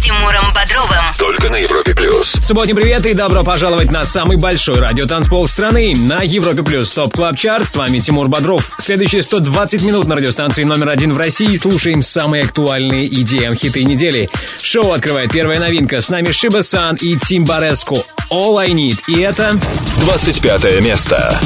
С Тимуром Бодровым. Только на Европе Плюс. Субботний привет и добро пожаловать на самый большой радиотанцпол страны на Европе Плюс Top Club Chart. С вами Тимур Бодров. Следующие 120 минут на радиостанции номер один в России слушаем самые актуальные EDM хиты недели. Шоу открывает первая новинка. С нами Шиба Сан и Тим Бареску. All I Need. И это... 25 место.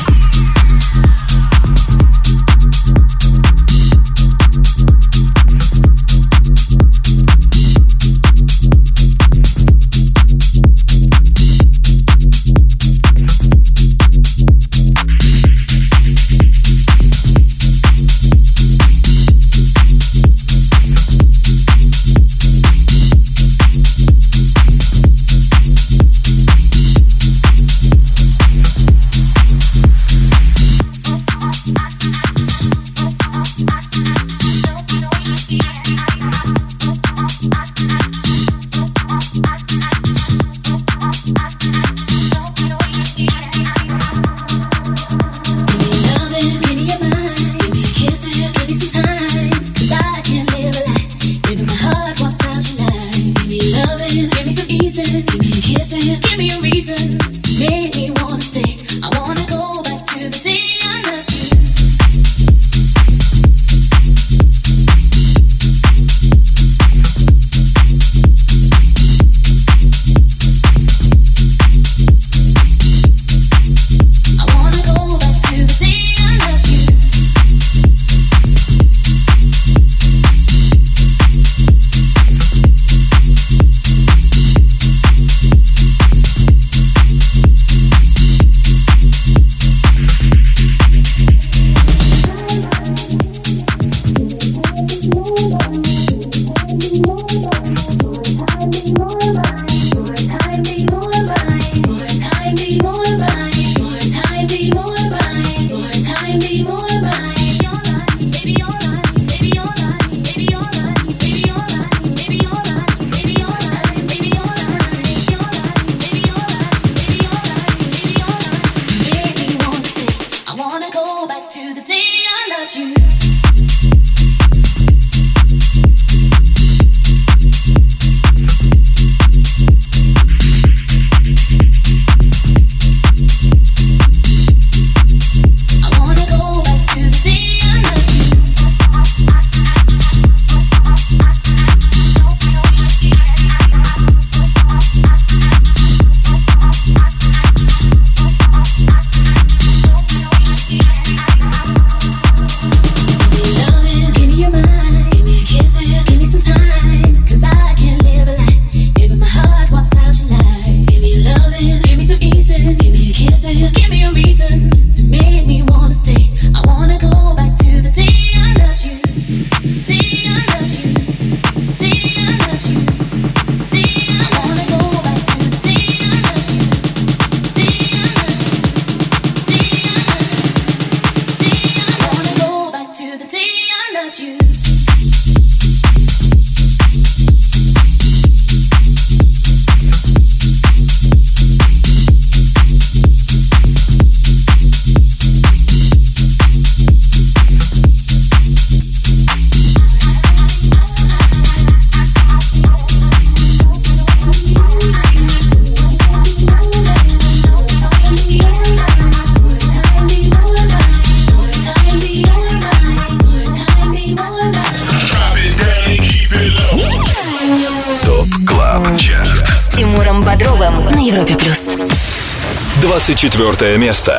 Четвертое место.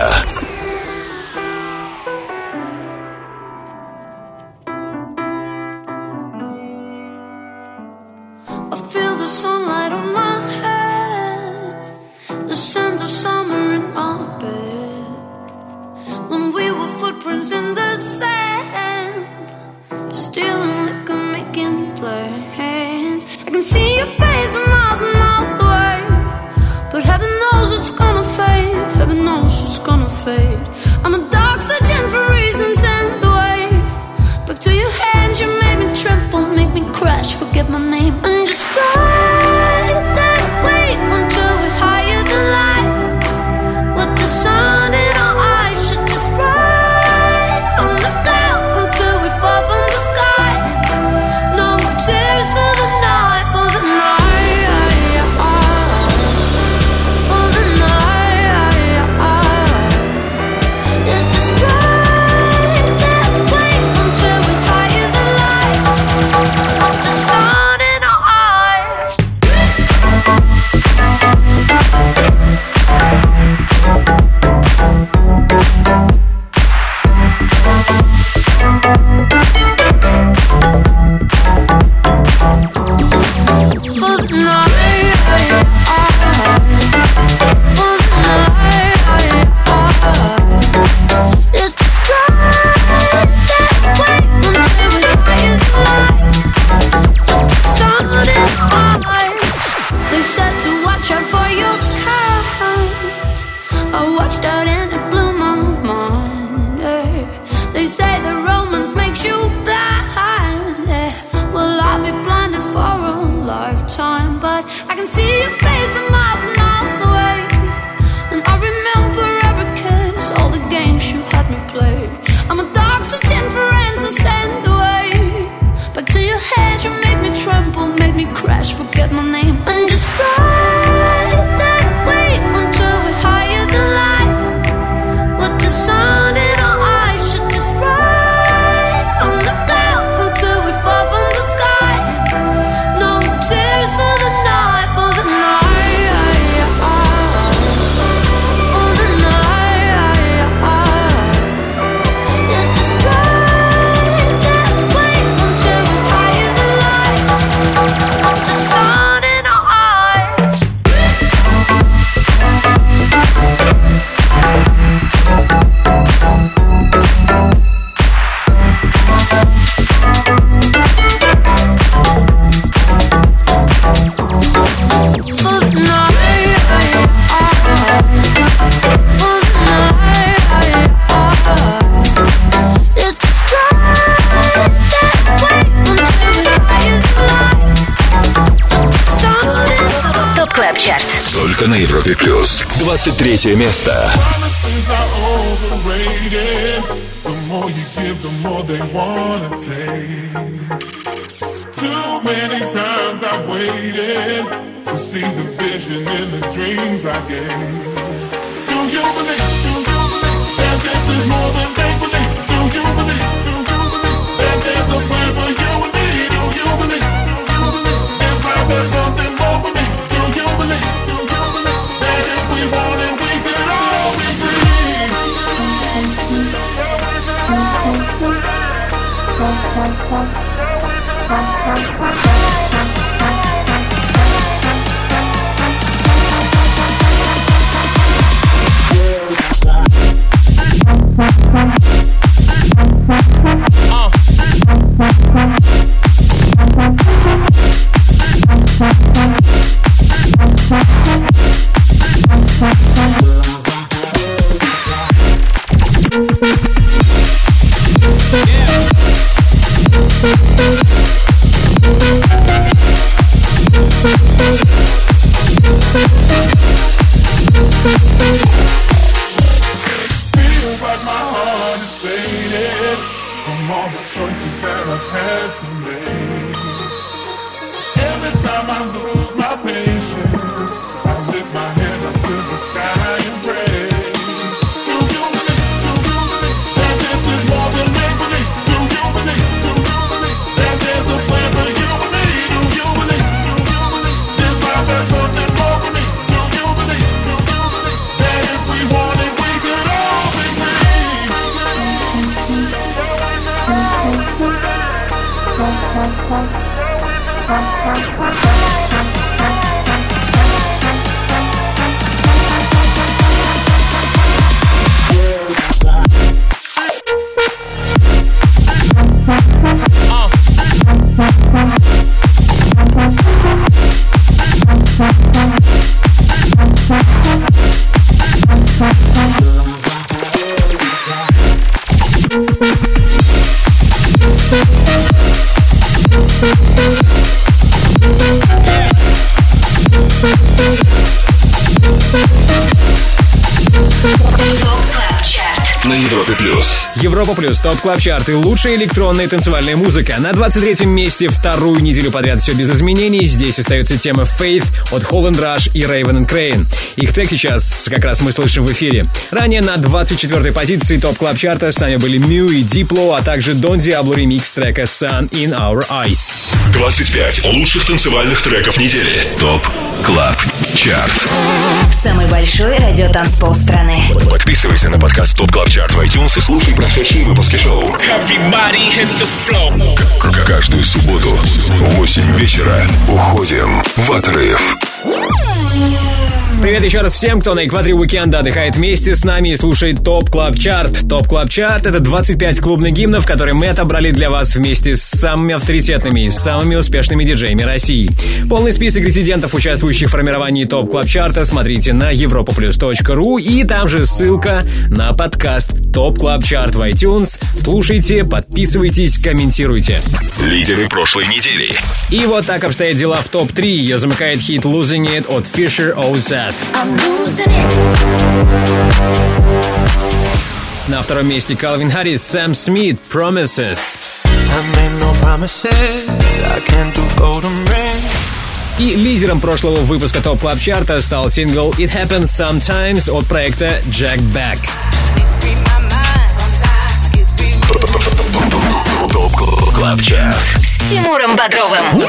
washed out and it Европе плюс. 23 место. Too many times I've waited to see the vision in the dreams I gave. Do you believe? Do you believe that this is more than make believe? Do you believe? Do you believe that there's a plan for you and me? Do you believe? Bye. Bye. Плюс, Top Club Chart, лучшая электронная танцевальная музыка. На 23-м месте вторую неделю подряд все без изменений. Здесь остается тема Faith от Holl & Rush и Raven & Kreyn. Их трек сейчас как раз мы слышим в эфире. Ранее на 24-й позиции Top Club Chart а с нами были MØ и Diplo, а также Don Diablo ремикс трека Sun in Our Eyes. 25 лучших танцевальных треков недели. Top Club Chart. Самый большой радиотанцпол страны. Подписывайся на подкаст Top Club Chart в iTunes и слушай прошедшие выпуски шоу. Каждую субботу в 8 вечера уходим в отрыв. Привет еще раз всем, кто на экваторе уикенда отдыхает вместе с нами и слушает Top Club Chart. Top Club Chart — это 25 клубных гимнов, которые мы отобрали для вас вместе с самыми авторитетными и самыми успешными диджеями России. Полный список резидентов, участвующих в формировании Top Club Chart а, смотрите на europaplus.ru и там же ссылка на подкаст Top Club Chart в iTunes. Слушайте, подписывайтесь, комментируйте. Лидеры прошлой недели. И вот так обстоят дела в ТОП-3. Ее замыкает хит «Losing It» от Fisher OZ. На втором месте Калвин Харрис, Сэм Смит, Promises. И лидером прошлого выпуска Top Club Chart а стал сингл It Happens Sometimes от проекта Jack Back. С Тимуром Бодровым.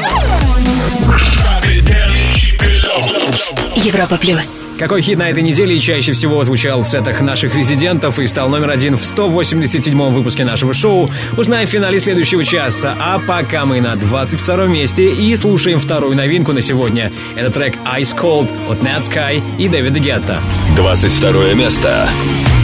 Европа плюс. Какой хит на этой неделе чаще всего звучал в сетах наших резидентов и стал номер один в 187-м выпуске нашего шоу, узнаем в финале следующего часа. А пока мы на 22-м месте и слушаем вторую новинку на сегодня. Это трек Ice Cold от Nat Sky и Дэвида Гетта. 22 место. You're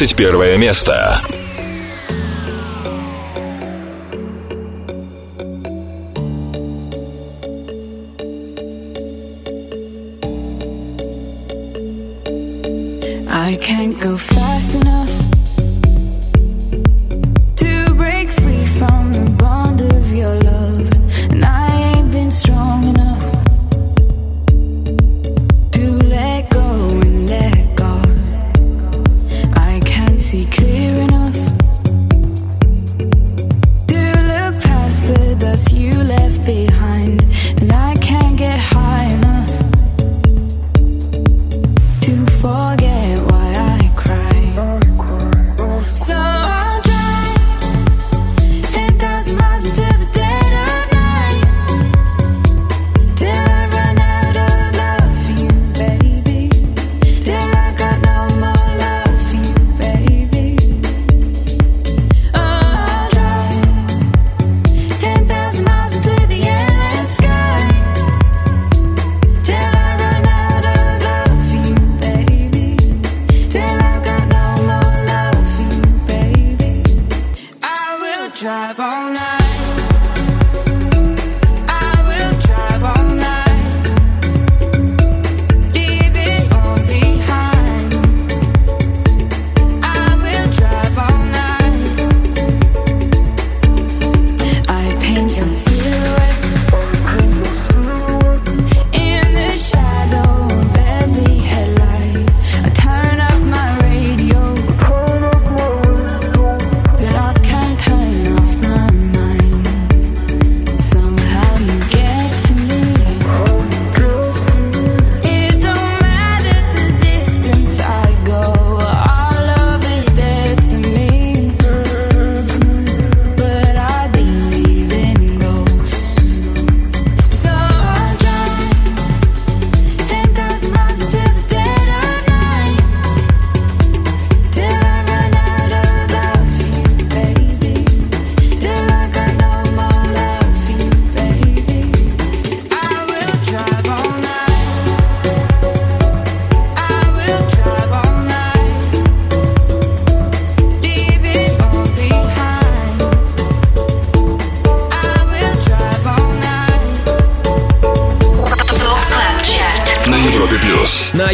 21 место.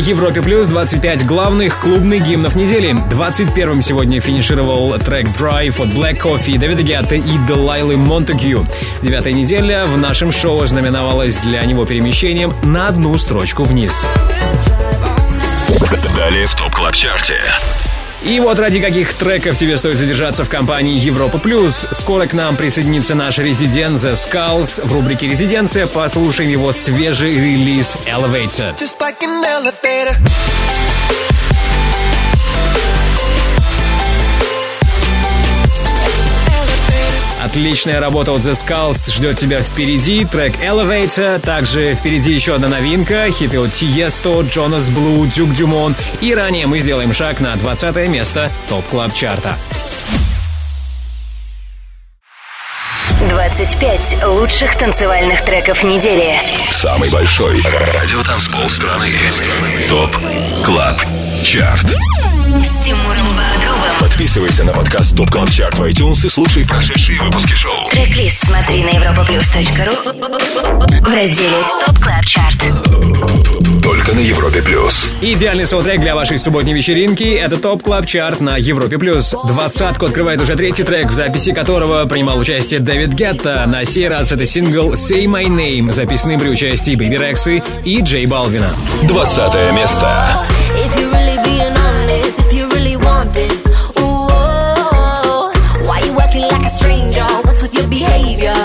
Европе Плюс 25 главных клубных гимнов недели. 21-м сегодня финишировал трек Drive от Black Coffee, Дэвида Гетта и Делайлы Монтегю. Девятая неделя в нашем шоу знаменовалась для него перемещением на одну строчку вниз. Далее в Top Club Chart е. И вот ради каких треков тебе стоит задержаться в компании Европа Плюс. Скоро к нам присоединится наш резидент The Skulls. В рубрике «Резиденция» послушаем его свежий релиз Elevator. just like an elevator. Отличная работа от The Skulls ждет тебя впереди. Трек Elevator. Также впереди еще одна новинка. Хиты от Тиесто, Джонас Блу, Дюк Дюмон. И ранее мы сделаем шаг на 20 место Top Club Chart а. 25 лучших танцевальных треков недели. Самый большой радиотанцпол страны. Top Club Chart. С Тимуром Бодровым. Подписывайся на подкаст Top Club Chart в iTunes и слушай прошедшие выпуски шоу. Трек-лист смотри на europaplus.ru в разделе TOP CLUB CHART. Только на Европе плюс. Идеальный саундтрек для вашей субботней вечеринки – это Top Club Chart на Европе+. плюс. Двадцатку открывает уже третий трек, в записи которого принимал участие Дэвид Гетта. На сей раз это сингл «Say My Name», записанный при участии Бэби Рексы и Джей Балвина. 20 место. If you're really being honest, if you really want this, your behavior?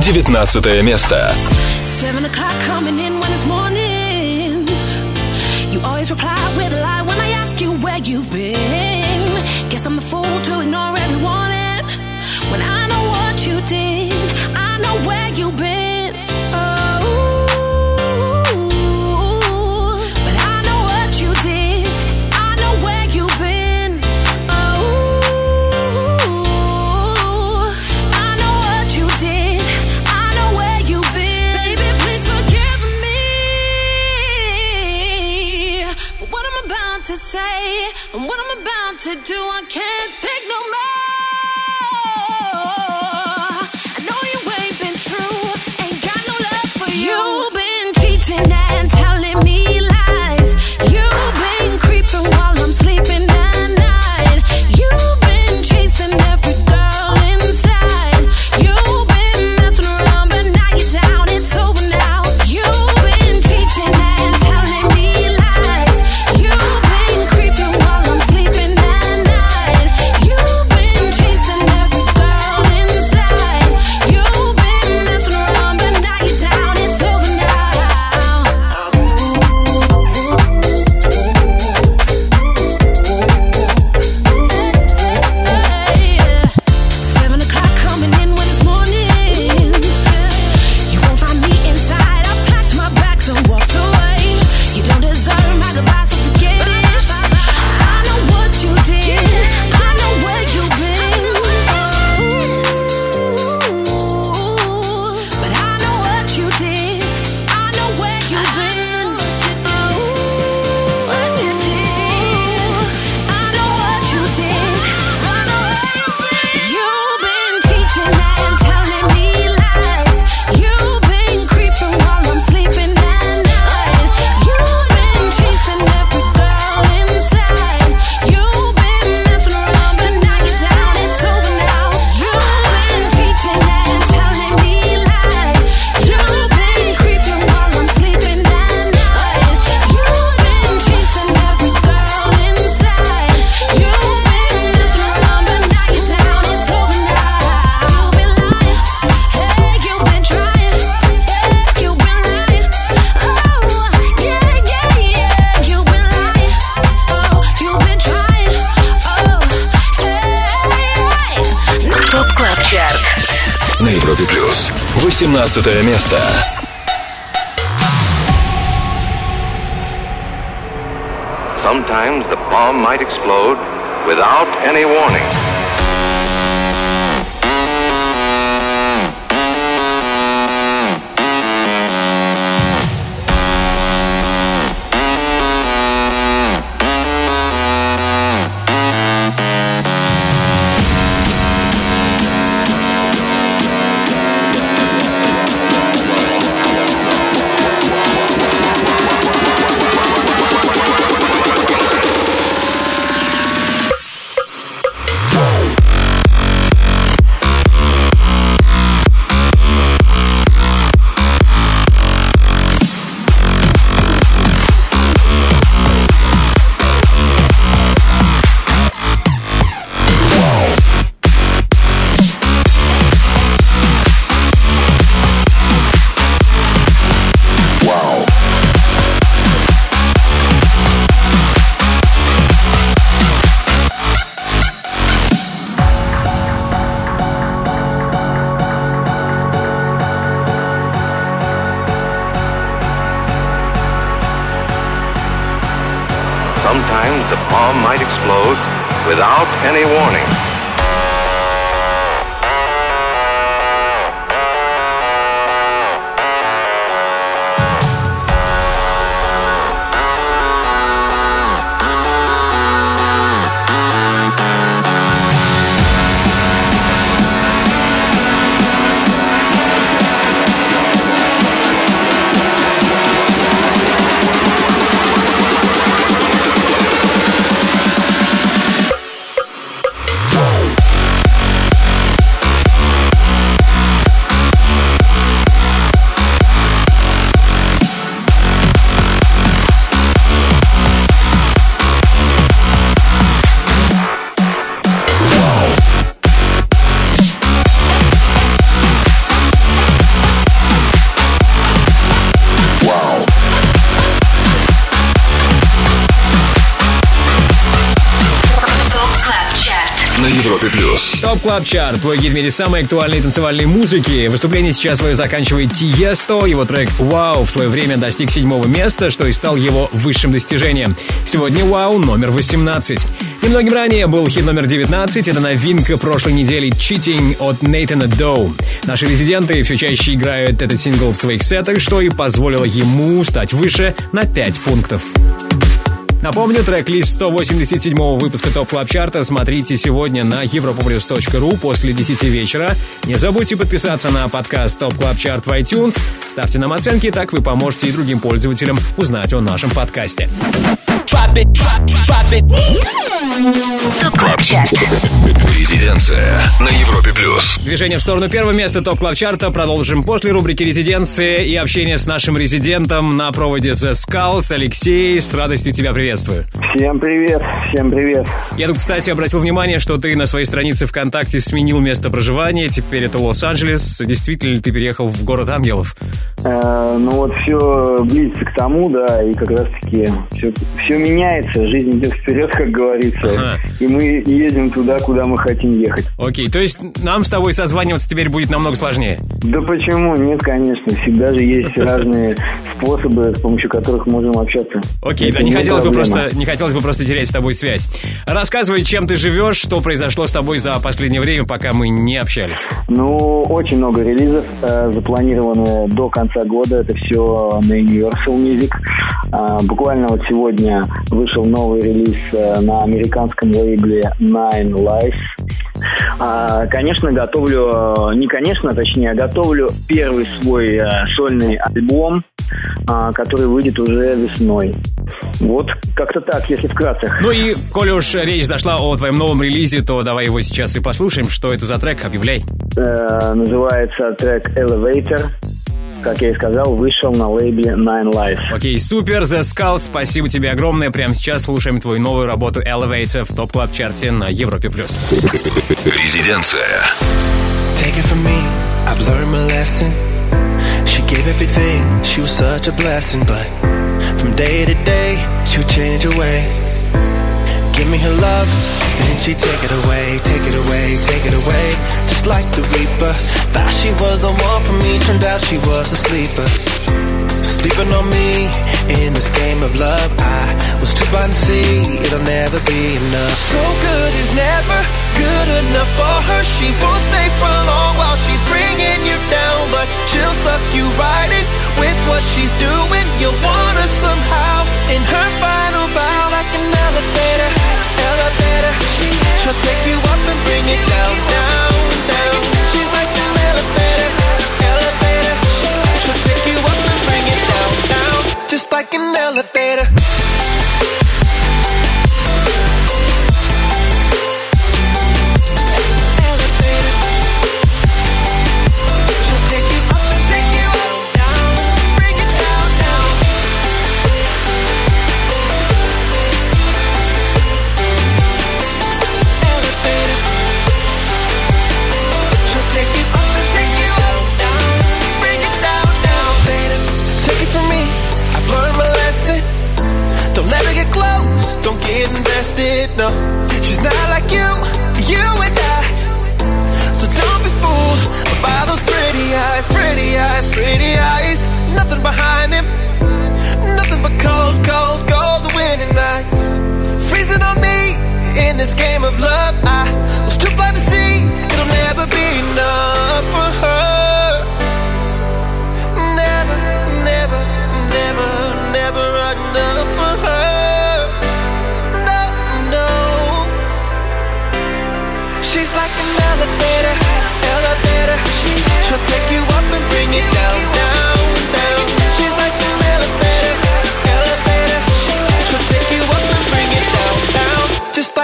19 место. Seven o'clock coming in when it's morning. You've been. Guess I'm the fool to ignore. And what I'm about to do, I can't take no more. 14 место. Sometimes the bomb might explode without any warning. Club Chart, твой гид в мире самой актуальной танцевальной музыки. Выступление сейчас свое заканчивает Тиесто. Его трек «Вау» в свое время достиг седьмого места, что и стал его высшим достижением. Сегодня «Вау» номер 18. Немногим ранее был хит номер 19. Это новинка прошлой недели «Cheating» от Нейтана Доу. Наши резиденты все чаще играют этот сингл в своих сетах, что и позволило ему стать выше на 5 пунктов. Напомню, трек-лист 187 выпуска Top Club Chart а смотрите сегодня на europaplus.ru после 10 вечера. Не забудьте подписаться на подкаст Top Club Chart в iTunes. Ставьте нам оценки, так вы поможете и другим пользователям узнать о нашем подкасте. TOP CLUB CHART Резиденция на Европе плюс. Движение в сторону первого места Top Club Chart а продолжим после рубрики «Резиденция» и общение с нашим резидентом на проводе The Skulls. Алексей, с радостью тебя приветствую. Всем привет, всем привет. Я тут, кстати, обратил внимание, что ты на своей странице ВКонтакте сменил место проживания. Теперь это Лос-Анджелес. Действительно ли ты переехал в город ангелов? Э, ну вот все близится к тому, да, и как раз таки все, все меняется, жизнь идет вперед, как говорится, Ага. и мы едем туда, куда мы хотим ехать. Окей, то есть нам с тобой созваниваться теперь будет намного сложнее. Да почему? Нет, конечно, всегда же есть разные способы, с помощью которых можем общаться. Окей, да, не хотелось, бы просто, не хотелось бы просто терять с тобой связь. Рассказывай, чем ты живешь, что произошло с тобой за последнее время, пока мы не общались. Ну, очень много релизов э, запланированы до конца года. Это все на Universal Music. А, буквально вот сегодня вышел новый релиз э, на американском лейбле Nine Lives. А, конечно, готовлю, э, не конечно, точнее, а готовлю первый свой э, сольный альбом, который выйдет уже весной. Вот как-то так, если вкратце. Ну и, коли уж речь зашла о твоем новом релизе, то давай его сейчас и послушаем. Что это за трек? Объявляй. Э, называется трек Elevator. Как я и сказал, вышел на лейбле Nine Lives. Окей, супер, The Skull, спасибо тебе огромное. Прямо сейчас слушаем твою новую работу Elevator в топ клаб чарте на Европе+. плюс. Резиденция. Take it from me, I've learned my lesson. She gave everything, she was such a blessing, but from day to day, she would change her ways. Give me her love, then she take it away, take it away, take it away. Just like the Reaper, thought she was the one for me, turned out she was a sleeper. Sleeping on me in this game of love, I was too blind to see it'll never be enough. So good is never good enough for her. She won't stay for long while she's bringing you down, but she'll suck you right in with what she's doing. You'll want her somehow in her final bow. She's like an elevator, elevator. She'll take you up and bring it down, down, down. Like an elevator. You, you and I. So don't be fooled by those pretty eyes, pretty eyes, pretty eyes. Nothing behind them, nothing but cold, cold, cold winning nights. Freezing on me in this game of love. I was too blind to see it'll never be enough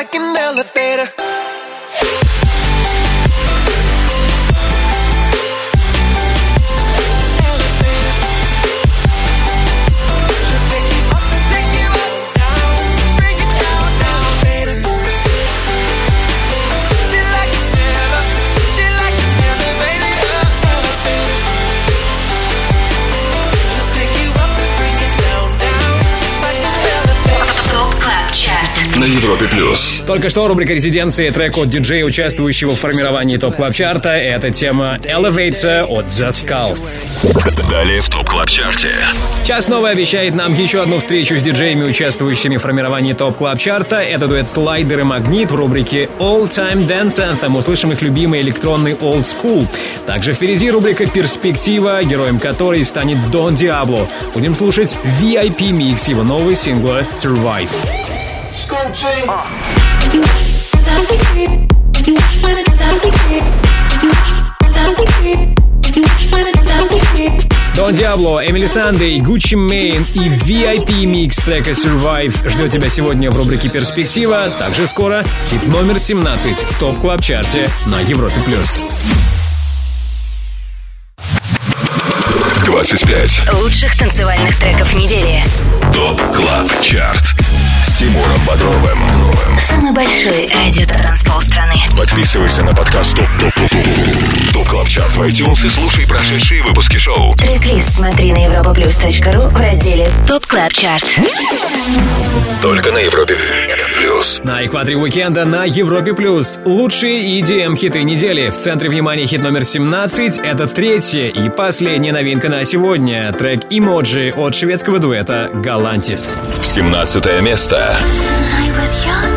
like an elevator. На Европе плюс. Только что рубрика «Резиденции» трек от диджея, участвующего в формировании Top Club Chart а Это тема Elevator от The Skulls. Далее в Top Club Chart е. Час новый обещает нам еще одну встречу с диджеями, участвующими в формировании Top Club Chart а Это дуэт Слайдер и Магнит в рубрике All Time Dance Anthem. Услышим их любимый электронный Old School. Также впереди рубрика «Перспектива», героем которой станет Дон Диабло. Будем слушать VIP-микс его нового сингла «Survive». Дон Диабло, Эмили Сандей, Гуччи Мейн и VIP микс трека Survive ждет тебя сегодня в рубрике «Перспектива». Также скоро хит номер 17 в Top Club Chart е на Европе+. плюс. 25. Лучших танцевальных треков недели. TOP Club Chart. Тимуром Бодровым. Самый большой радиотанцпол страны. Подписывайся на подкаст TOP TOP TOP TOP TOP Club Chart в iTunes и слушай прошедшие выпуски шоу. Трек-лист смотри на europaplus.ru в разделе TOP Club Chart. Только на Европе плюс. На экваторе уикенда на Европе+. плюс Лучшие EDM-хиты недели. В центре внимания хит номер 17. Это третья и последняя новинка на сегодня. Трек «Emoji» от шведского дуэта «Galantis». 17 место. I was young,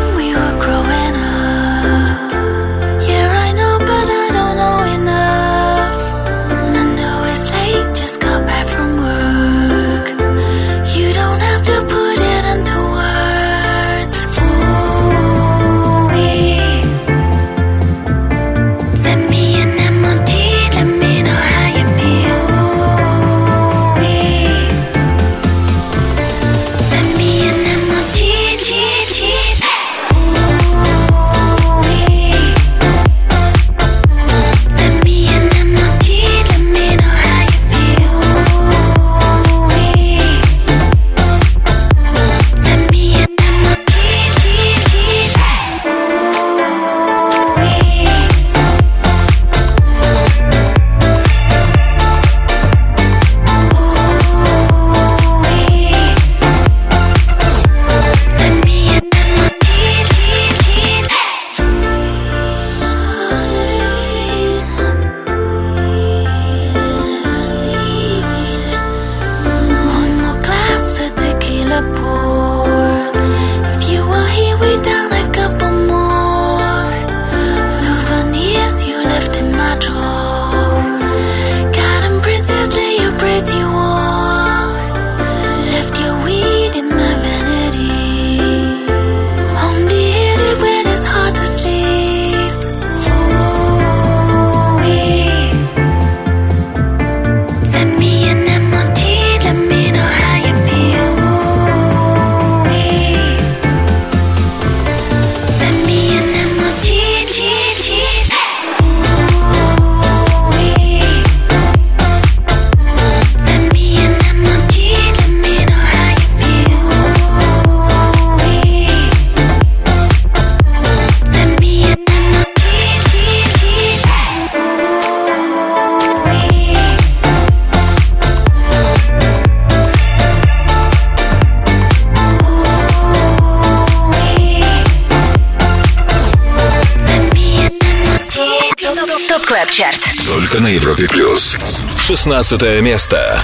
16 место.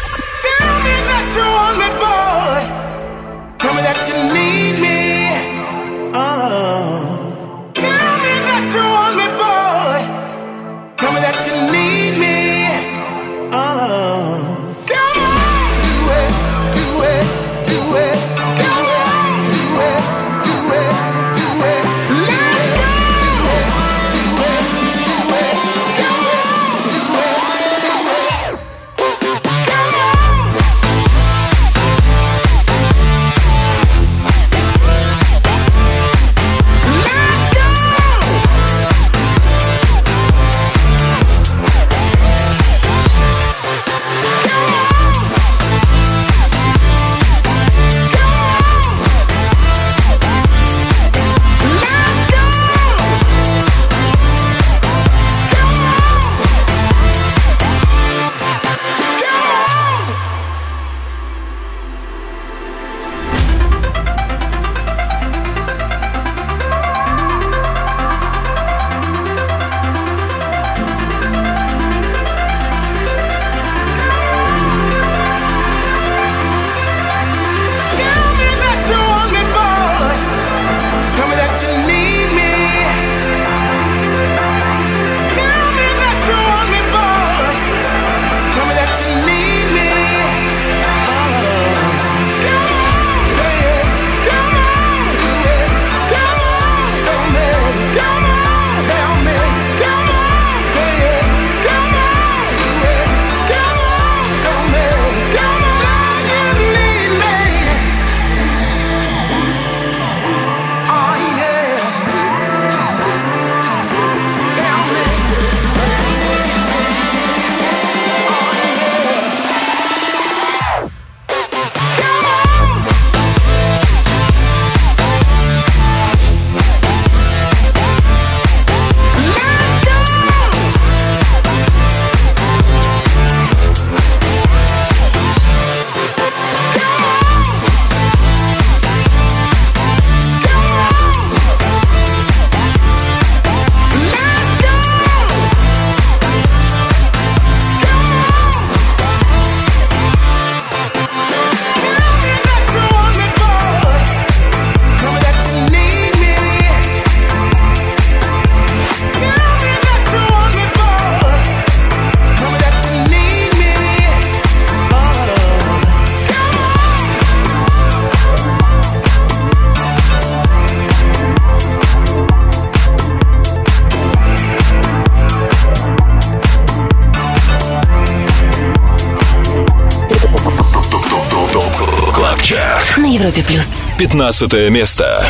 15 место.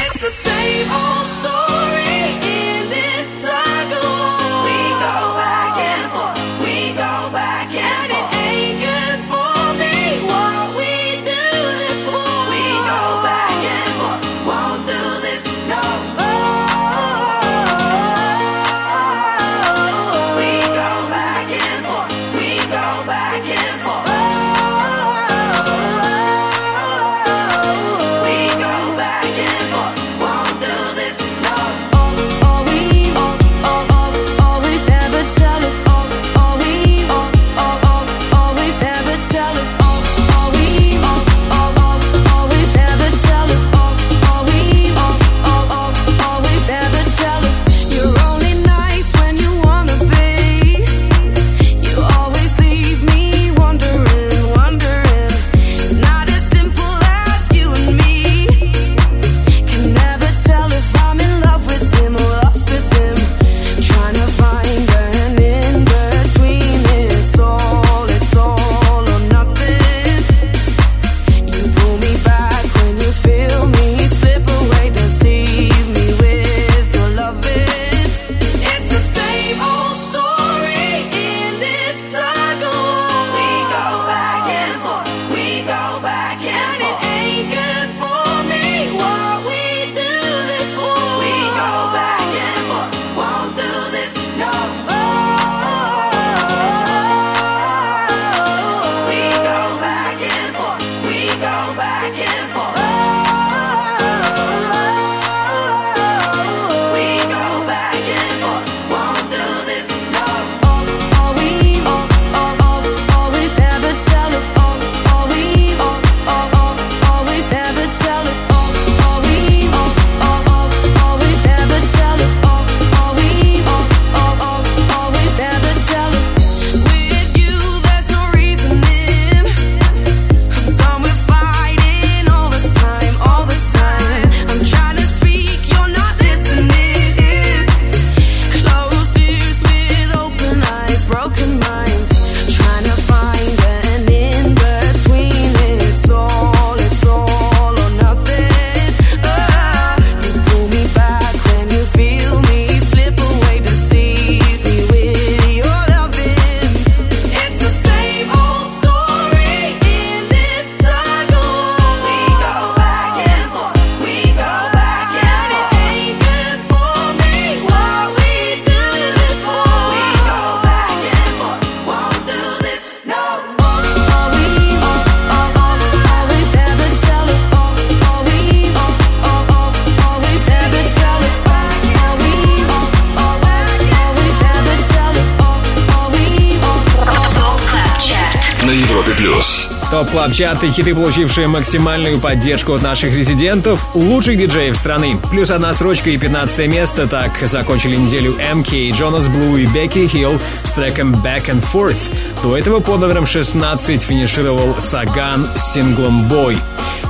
Club хиты, получившие максимальную поддержку от наших резидентов, лучших диджеев страны. Плюс одна строчка и 15 место. Так закончили неделю MK, Jonas Blue и Becky Hill с треком Back and Forth. До этого под номером 16 финишировал Sagan с синглом Boy.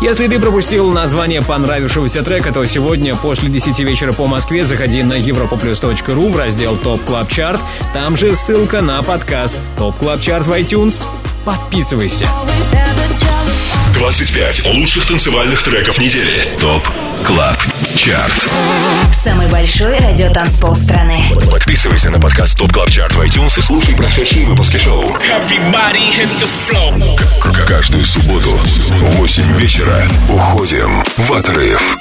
Если ты пропустил название понравившегося трека, то сегодня после 10 вечера по Москве заходи на europaplus.ru в раздел TOP Club Chart. Там же ссылка на подкаст TOP Club Chart в iTunes. Подписывайся. 25 лучших танцевальных треков недели. TOP Club Chart. Самый большой радиотанцпол страны. Подписывайся на подкаст TOP Club Chart в iTunes и слушай прошедшие выпуски шоу. Каждую субботу в 8 вечера уходим в отрыв.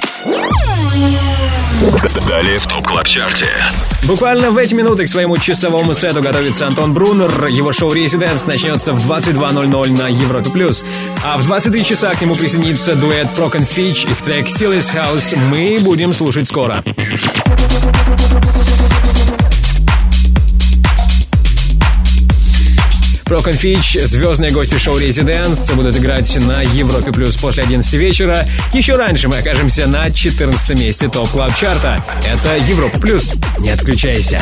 Далее в TOP Club Chart е. Буквально в эти минуты к своему часовому сету готовится Антон Брунер. Его шоу «Residents» начнется в 22.00 на Европе+. плюс. А в 23 часа к нему присоединится дуэт Prok Fitch. Их трек «Silly's House» мы будем слушать скоро. Prok Fitch, звездные гости шоу «Residents» будут играть на Европе Плюс после 11 вечера. Еще раньше мы окажемся на 14 месте TOP Club Chart а. Это Европа Плюс. Не отключайся.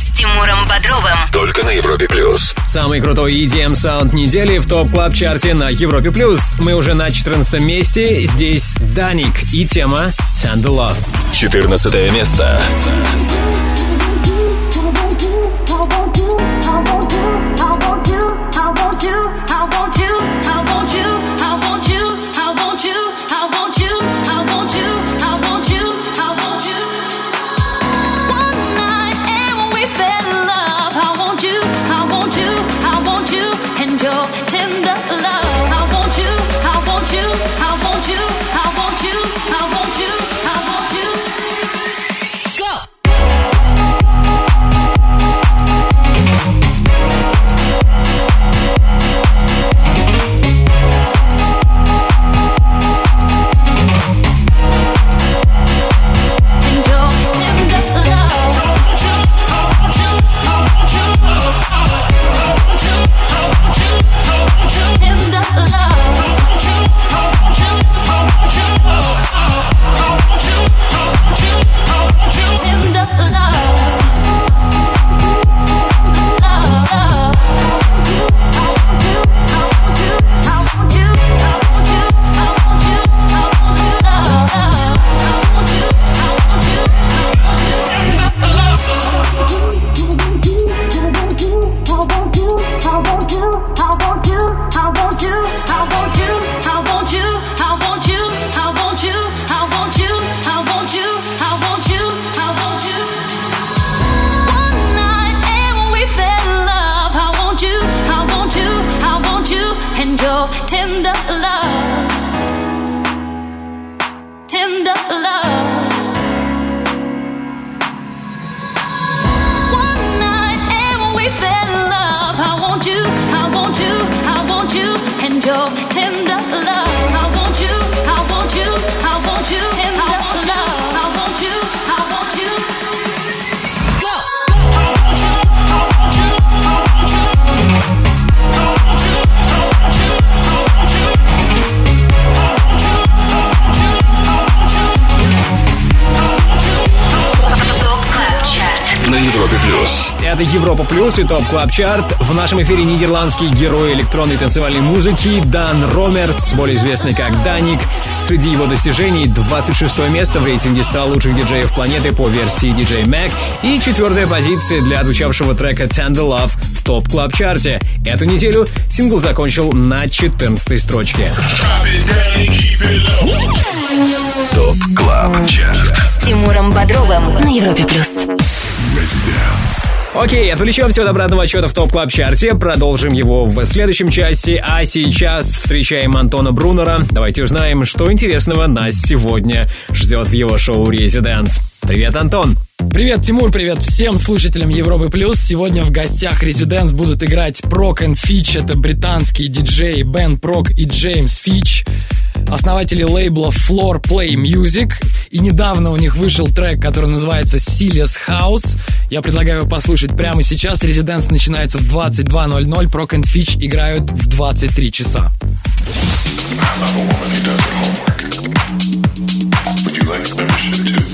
Тимуром Бодровым. Только на Европе Плюс. Самый крутой EDM саунд недели в топ клаб чарте на Европе плюс. Мы уже на 14 месте. Здесь Даник и тема Tender Love. 14 место. Tender Плюс и TOP Club Chart. В нашем эфире нидерландский герой электронной танцевальной музыки Дан Ромерс, более известный как Dannic. Среди его достижений 26 место в рейтинге 100 лучших диджеев планеты по версии DJ Mag и четвертая позиция для отзвучавшего трека Tender Love в TOP Club Chart е. Эту неделю сингл закончил на 14 строчке. TOP CLUB CHART. С Тимуром Бодровым на Европе плюс. Окей, отвлечемся от обратного отсчета в TOP Club Chart е, продолжим его в следующем часе, а сейчас встречаем Антона Брунера. Давайте узнаем, что интересного нас сегодня ждет в его шоу «Residents». Привет, Антон! Привет, Тимур, привет всем слушателям Европы Плюс. Сегодня в гостях Residents будут играть Prok and Fitch. Это британские диджеи Бен Прок и Джеймс Фич, основатели лейбла Floor Play Music. И недавно у них вышел трек, который называется Silius House. Я предлагаю его послушать прямо сейчас. Residents начинается в 22.00. Прок and Фич играют в 23 часа. Would you like membership too?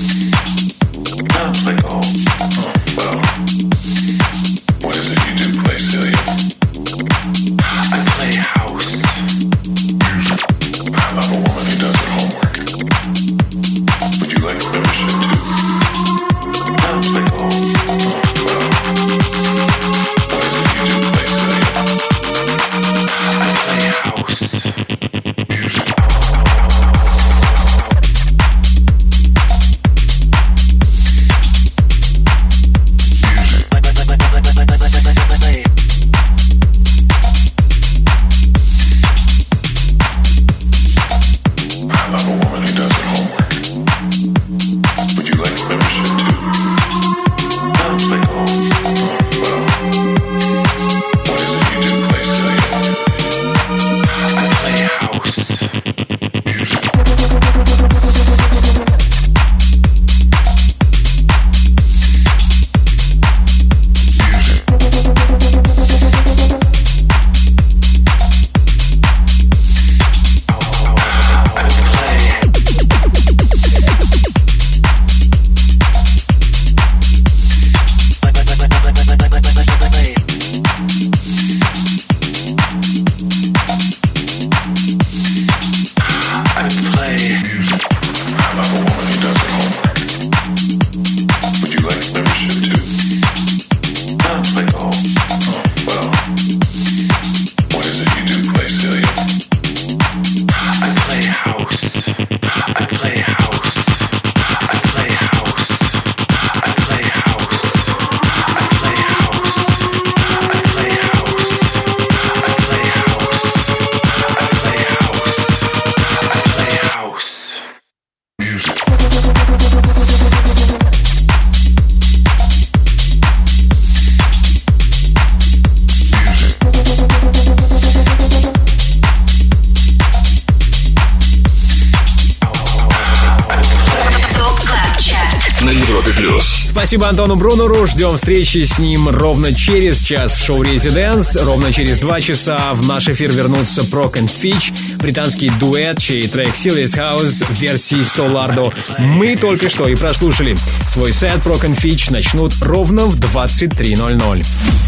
Спасибо Антону Брунеру. Ждем встречи с ним ровно через час в шоу Residence. Ровно через два часа в наш эфир вернутся Прок and Fitch, британский дуэт, чей трек Serious House в версии Solardo. Мы только что и прослушали. Свой сет Прок and Fitch начнут ровно в 23.00.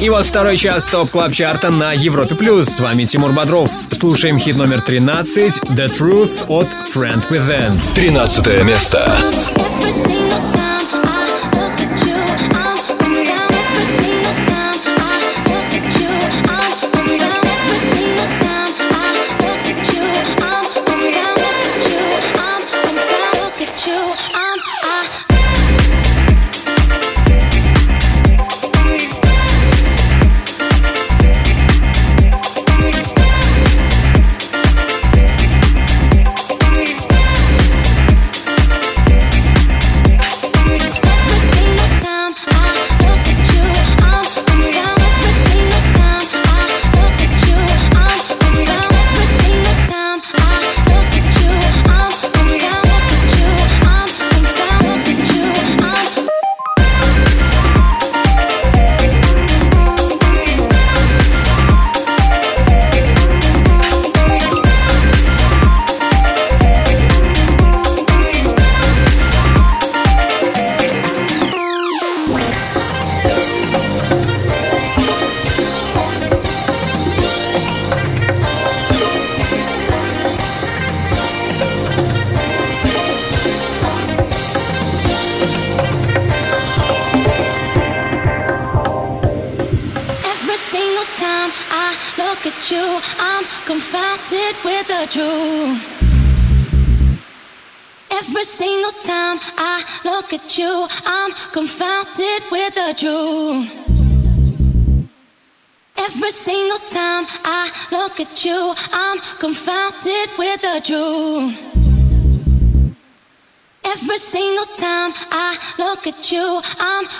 И вот второй час TOP Club Chart а на Европе+. плюс. С вами Тимур Бодров. Слушаем хит номер 13 «The Truth» от Friend Within. 13 место.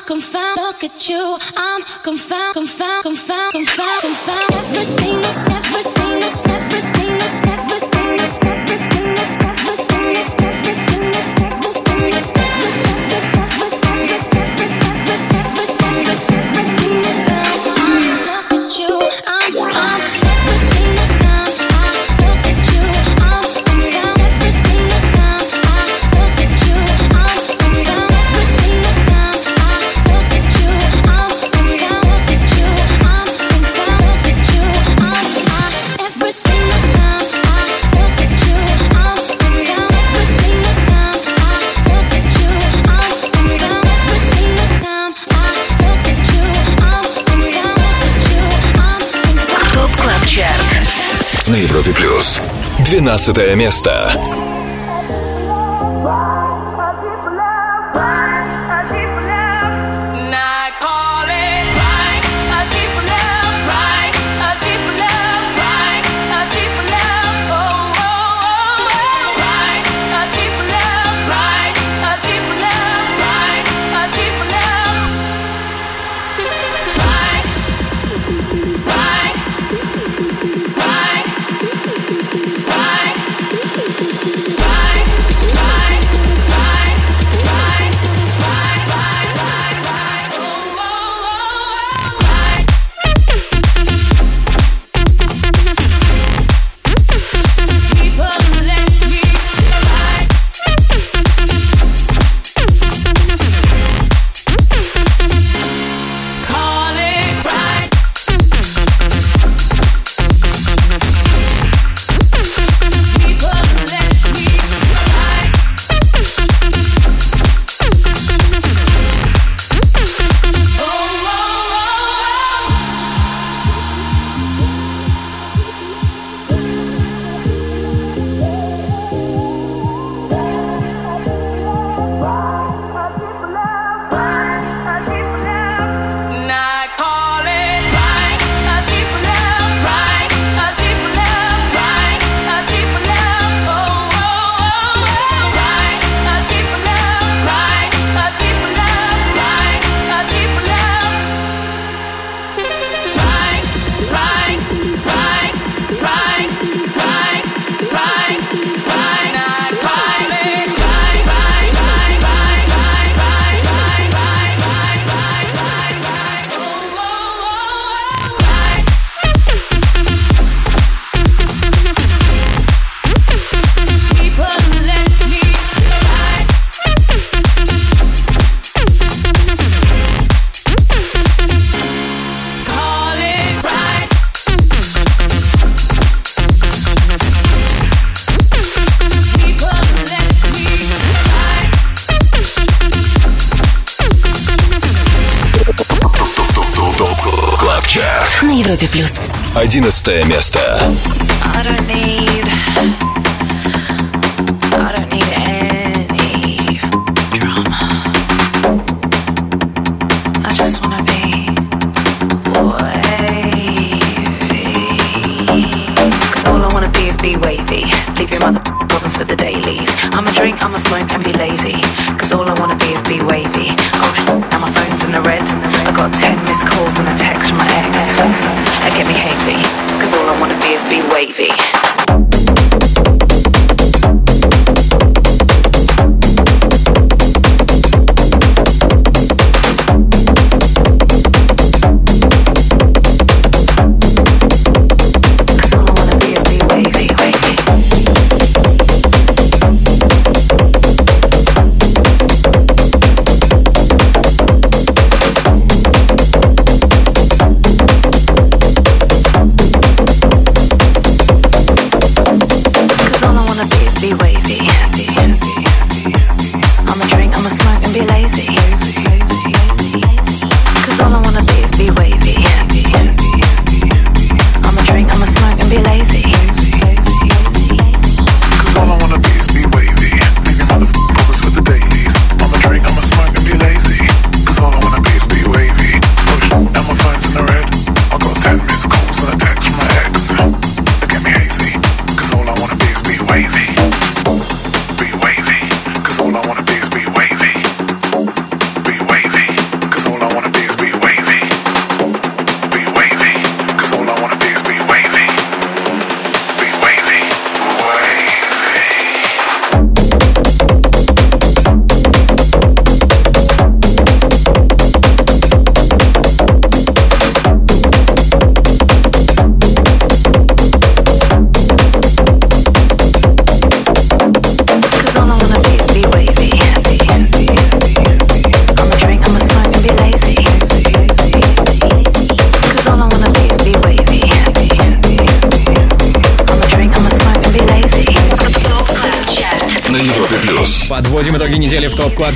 I'm. Look at you, На Европе Плюс. 12 место.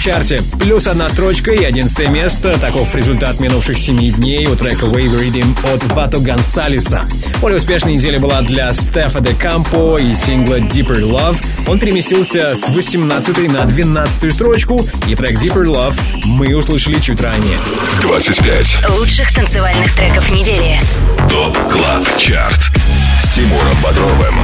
Чарте Плюс одна строчка и одиннадцатое место. Таков результат минувших семи дней у трека Wave Rhythm от Вато Гонсалеса. Более успешной неделя была для Стефа де Кампо и сингла Deeper Love. Он переместился с 18 на 12 строчку, и трек Deeper Love мы услышали чуть ранее. 25. Лучших танцевальных треков недели. ТОП КЛАБ ЧАРТ С Тимуром Бодровым.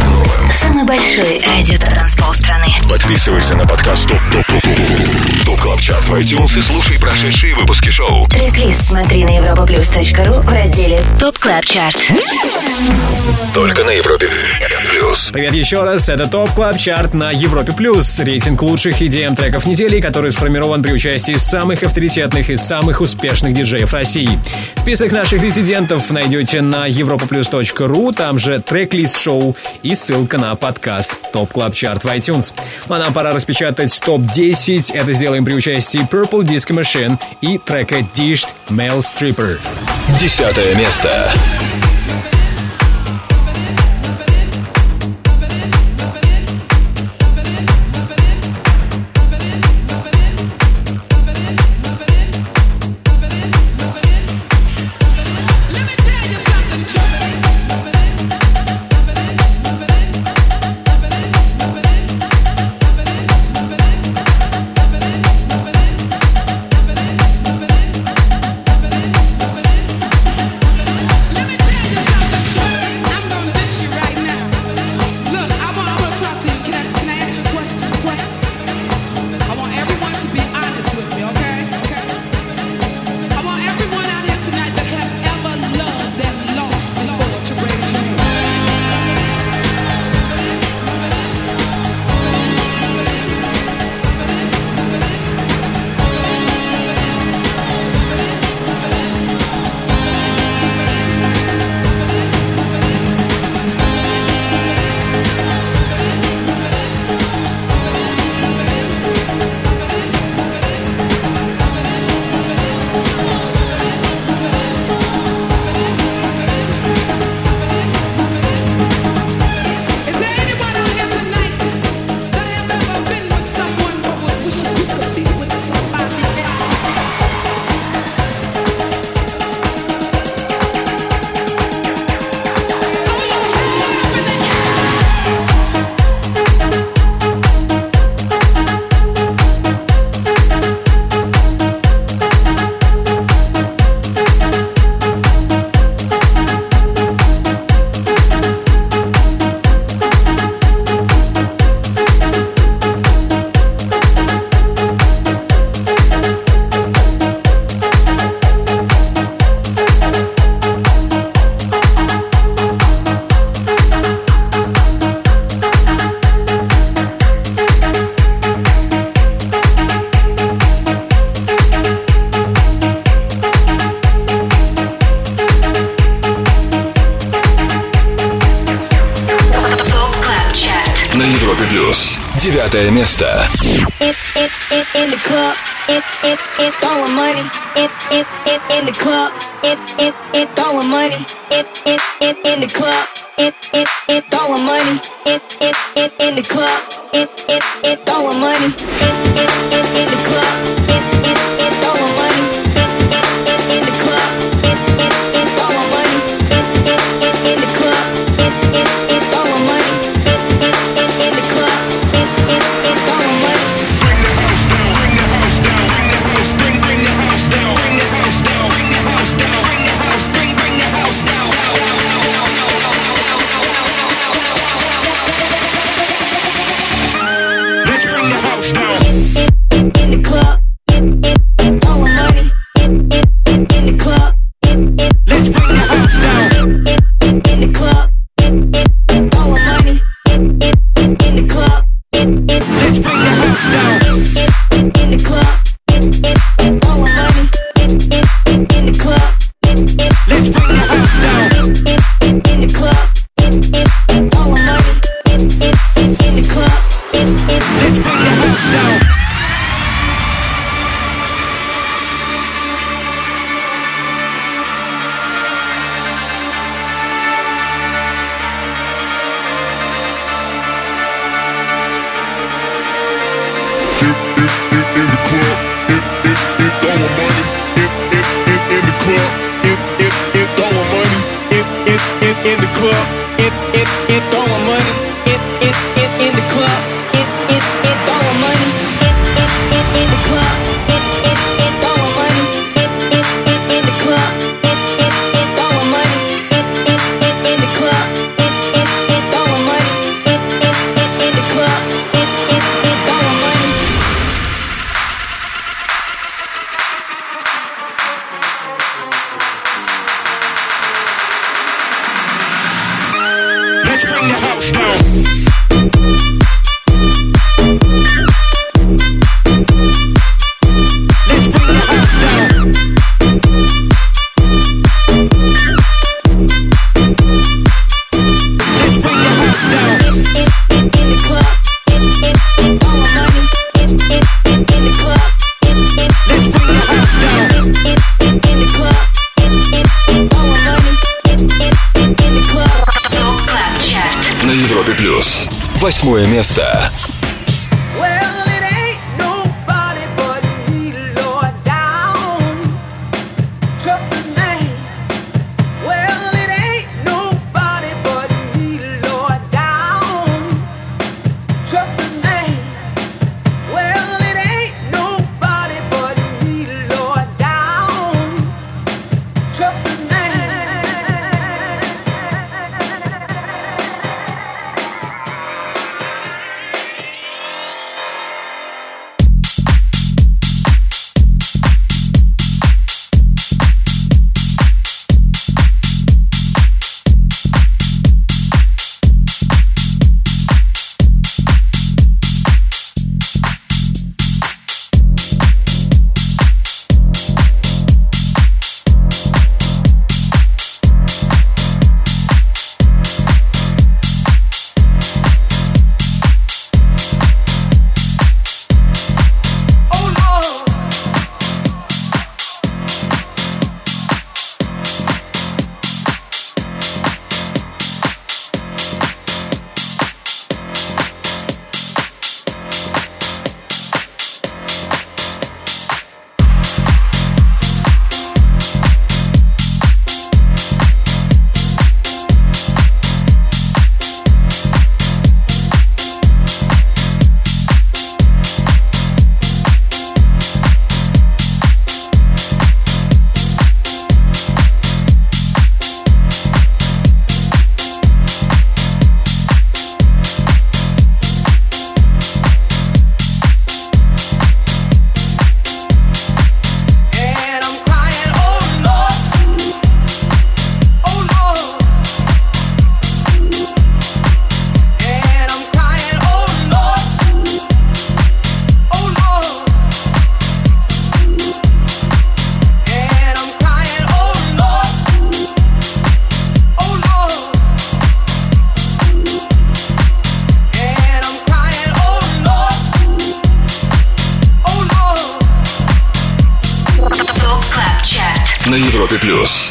Самый большой радио-транспол страны. Подписывайся на подкаст TOP TOP TOP TOP TOP CLUB CHART в iTunes и слушай прошедшие выпуски шоу. Трек-лист смотри на europaplus.ru в разделе TOP Club Chart. Только на Европе плюс. Привет еще раз, это TOP Club Chart на Европе Плюс. Рейтинг лучших EDM треков недели, который сформирован при участии самых авторитетных и самых успешных диджеев России. Список наших резидентов найдете на europaplus.ru, там же трек-лист шоу и ссылка на подкаст TOP Club Chart в iTunes. Ну, а нам пора распечатать ТОП-10. Это сделаем при участии Purple Disco Machine и трека Dished Male Stripper. Десятое место.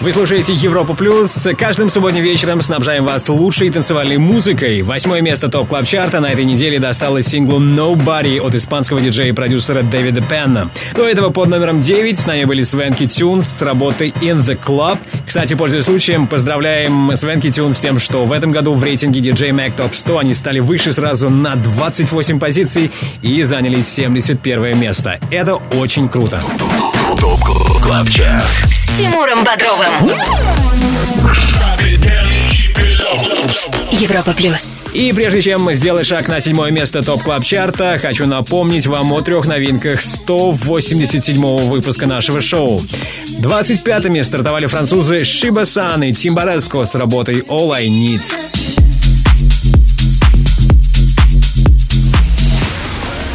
Вы слушаете Европу Плюс. Каждым субботним вечером снабжаем вас лучшей танцевальной музыкой. Восьмое место топ клаб чарта на этой неделе досталось синглу Nobody от испанского диджея и продюсера Дэвида Пенна. До этого под номером 9 с нами были Свенки Тюнс с работой In the Club. Кстати, пользуясь случаем, поздравляем Свенки Тюнс с тем, что в этом году в рейтинге DJ Mag Top 100 они стали выше сразу на 28 позиций и заняли 71 место. Это очень круто. Тимуром Бодровым. Европа плюс. И прежде чем сделать шаг на седьмое место топ клаб чарта хочу напомнить вам о трех новинках 187-го выпуска нашего шоу. 25-ми стартовали французы Шиба Сан и Тимбареско с работой All I Need.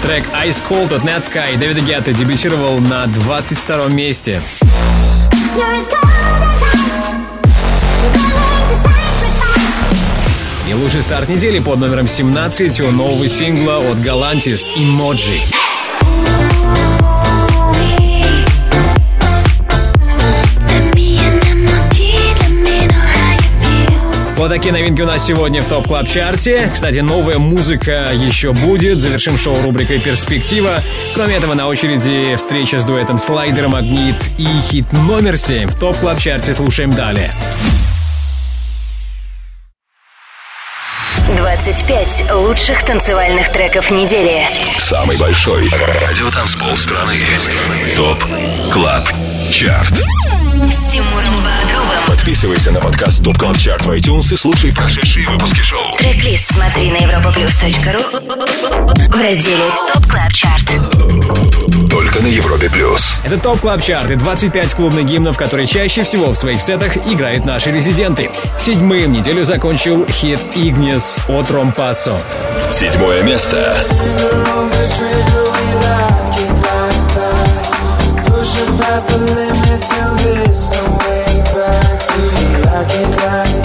Трек Ice Cold от Netsky Дэвида Гетта дебютировал на 22 месте. И лучший старт недели под номером 17 у нового сингла от Galantis Emoji. Вот такие новинки у нас сегодня в TOP Club Chart е. Кстати, новая музыка еще будет. Завершим шоу рубрикой «Перспектива». Кроме этого, на очереди встреча с дуэтом Slider, Magnit и хит номер 7 в TOP Club Chart е. Слушаем далее. 25 лучших танцевальных треков недели. Самый большой радиотанцпол страны. ТОП КЛАБ ЧАРТ С Тимуром. Подписывайся на подкаст TOP CLUB CHART в iTunes и слушай прошедшие выпуски шоу. Трек-лист смотри на europaplus.ru в разделе TOP Club Chart. Только на Европе плюс. Это TOP Club Chart и 25 клубных гимнов, которые чаще всего в своих сетах играют наши резиденты. Седьмым неделю закончил хит «Игнес» от Ромпасо. Седьмое место. Past the limits of this, no way back. Do I can't lie.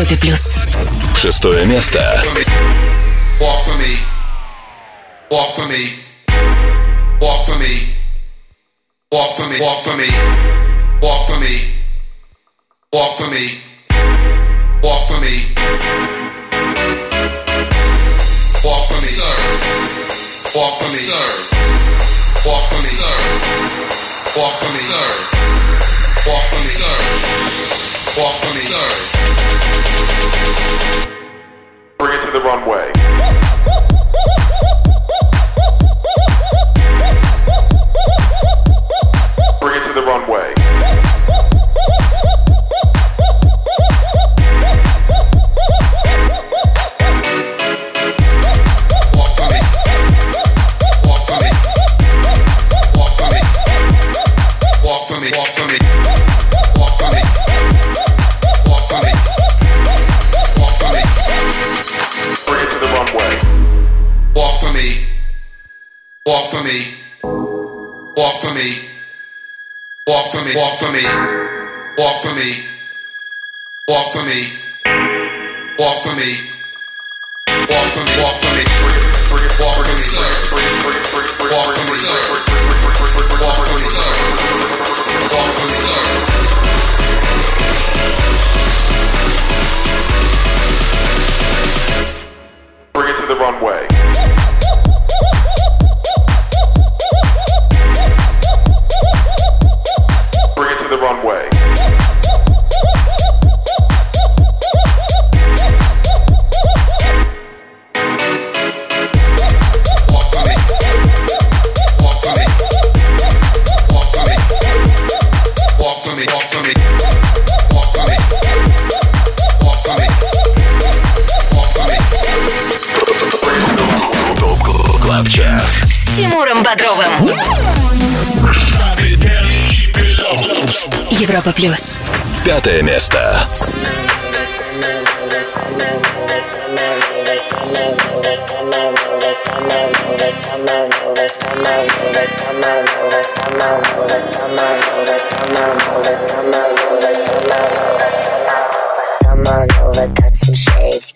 Европе плюс. Шестое место. Walk for me. Walk for me. Walk for me. Walk for me. Walk for me. Walk for me. Walk for me. Walk for me. Walk for me. Sir. Walk for me. Sir. Walk for me. Sir. Walk for me. Sir. Walk for me. Walk for me. Bring it to the runway. Bring it to the runway. Walk for me. Walk for me. Walk for me. Walk for me. Walk for me. Walk for me. Walk for me. Walk for me. Walk for me. Walk for me. Walk for me. Walk for me. Walk for me. Bring it to the runway. the runway. С Тимуром Бодровым. Европа плюс. Пятое место.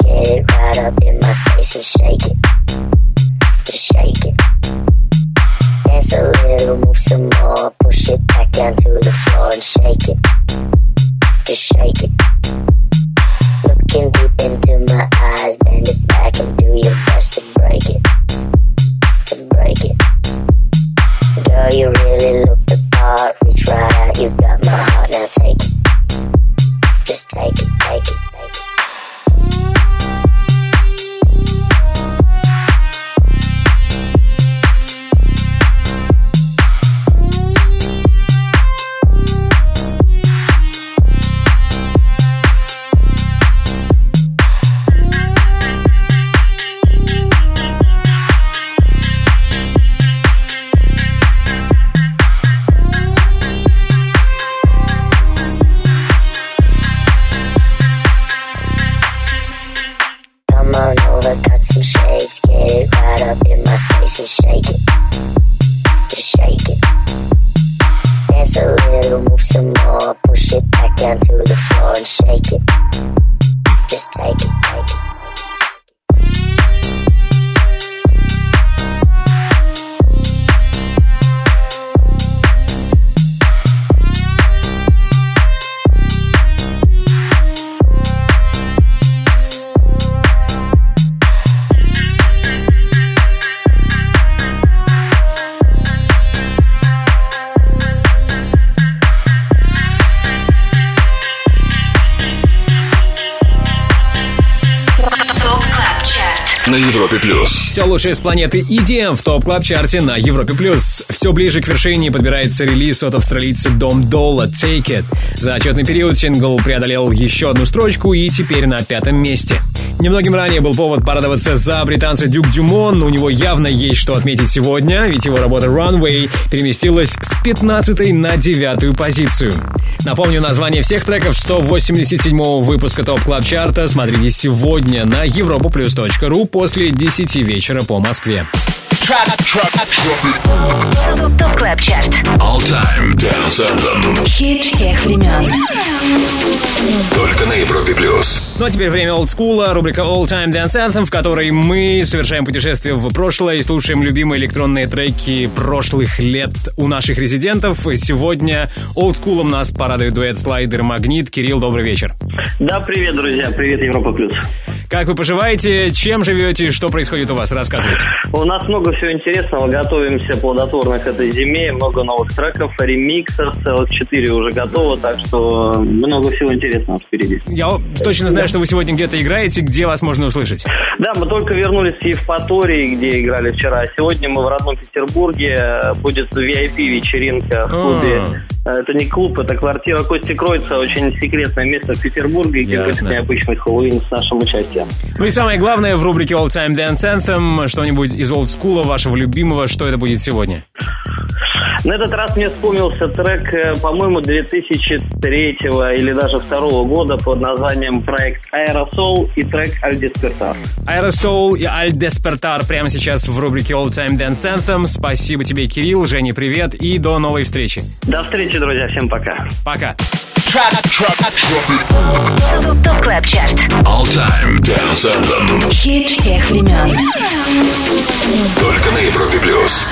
Get it right up in my space and shake it. Just shake it. Dance a little, move some more, push it back down to the floor and shake it. Just shake it. Looking deep into my eyes, bend it back and do your best to break it. To break it. Girl, you really look the part, reach right out, you got my heart, now take it. Just take it, take it, take it. Лучшее с планеты EDM в TOP Club Chart е на Европе плюс. Все ближе к вершине подбирается релиз от австралийца Dom Dolla Take It. За отчетный период сингл преодолел еще одну строчку и теперь на пятом месте. Немногим ранее был повод порадоваться за британца Duke Dumont. У него явно есть что отметить сегодня, ведь его работа Runway переместилась с 15 на 9 позицию. Напомню, название всех треков 187 выпуска TOP Club Chart а смотрите сегодня на europaplus.ru после 10 вечера по Москве. ТОП КЛАБ ЧАРТ All Time Dance Anthem. Хит всех времен Только на Европе плюс. Ну а теперь время олдскула, рубрика All Time Dance Anthem, в которой мы совершаем путешествие в прошлое и слушаем любимые электронные треки прошлых лет у наших резидентов. Сегодня олдскулом нас порадует дуэт Слайдер Магнит. Кирилл, добрый вечер. Да, привет, друзья, привет, Европа Плюс. Как вы поживаете? Чем живете? Что происходит у вас? Рассказывайте. У нас много всего интересного, готовимся плодотворно к этой зиме, много новых треков, ремиксов, целых четыре уже готово, так что много всего интересного впереди. Я точно знаю, что вы сегодня где-то играете. Где вас можно услышать? Да, мы только вернулись с Евпатории, где играли вчера. Сегодня мы в родном Петербурге. Будет VIP-вечеринка в клубе. Э, Это не клуб, это квартира Кости Кройца. Очень секретное место в Петербурге, где будет необычный Хэллоуин с нашим участием. Ну и самое главное в рубрике All Time Dance Anthem, что-нибудь из олдскула вашего любимого, что это будет сегодня? На этот раз мне вспомнился трек, э, по-моему, 2003 или даже 2002 года под названием проект Aerosol и трек Аль Деспертар. Aerosol и Аль Деспертар прямо сейчас в рубрике All Time Dance Anthem. Спасибо тебе, Кирилл, Жене, привет и до новой встречи. До встречи, друзья, всем пока. Пока. ТОП КЛАБ ЧАРТ All Time Dance Anthem. Хит всех времен Только на Европе плюс.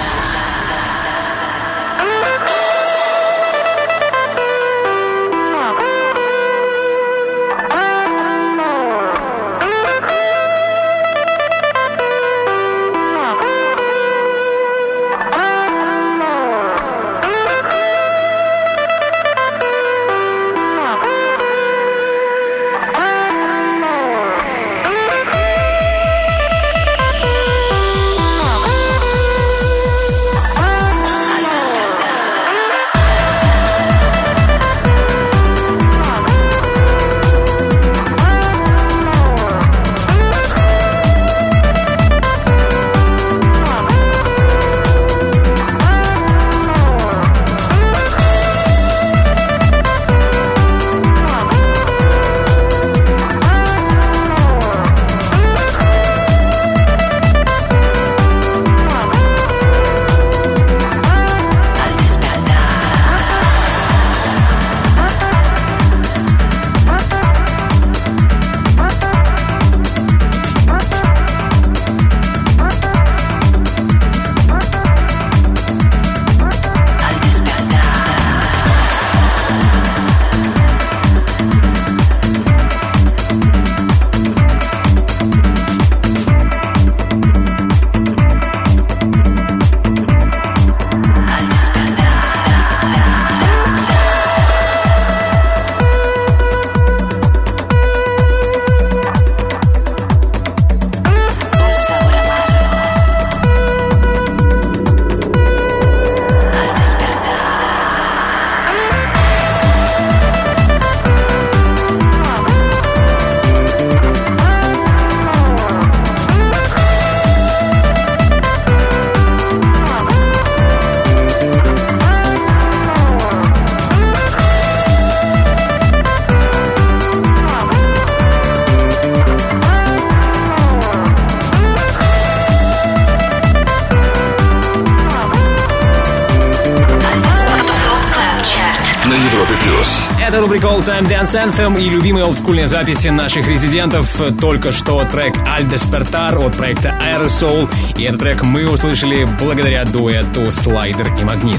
Dance Anthem и любимые олдскульные записи наших резидентов. Только что трек Al Despertar от проекта Aerosol. И этот трек мы услышали благодаря дуэту Слайдер и Магнит.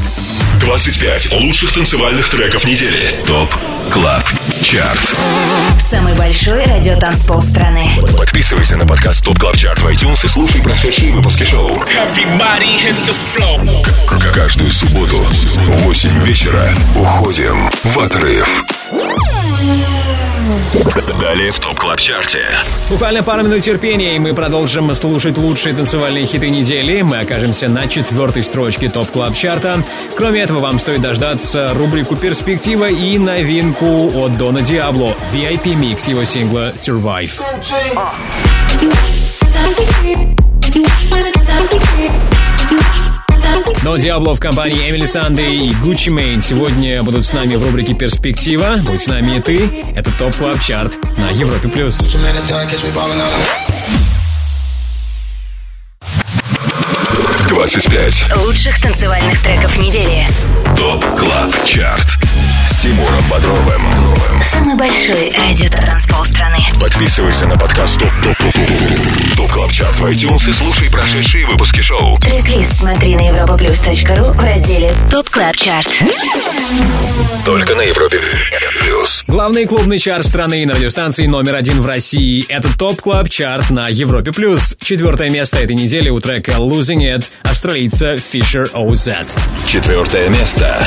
25 лучших танцевальных треков недели. Top Club Chart. Самый большой радиотанцпол страны Подписывайся на подкаст Top Club Chart в iTunes и слушай прошедшие выпуски шоу. К- Каждую субботу в 8 вечера уходим в отрыв. Далее в Top Club Chart е. Буквально пару минут терпения, и мы продолжим слушать лучшие танцевальные хиты недели. Мы окажемся на четвертой строчке Top Club Chart а. Кроме этого, вам стоит дождаться рубрику «Перспектива» и новинку от Дона Диабло VIP микс его сингла «Survive». Дон Диабло в компании Эмили Санды и Гуччи Мейн сегодня будут с нами в рубрике «Перспектива». Будь с нами и ты. Это Top Club Chart на Европе+. плюс. 25 лучших танцевальных треков недели. Top Club Chart Тимуром Бодровым Самый большой радио-танцпол страны. Подписывайся на подкаст Top Top Top Top Top Club Chart в iTunes и слушай прошедшие выпуски шоу Трек-лист смотри на europaplus.ru в разделе Top Club Chart. Только на Европе Плюс Главный клубный чарт страны на радиостанции номер один в России – это Top Club Chart на Европе+. плюс. Четвертое место этой недели у трека «Losing It» австралийца Fisher OZ. Четвертое место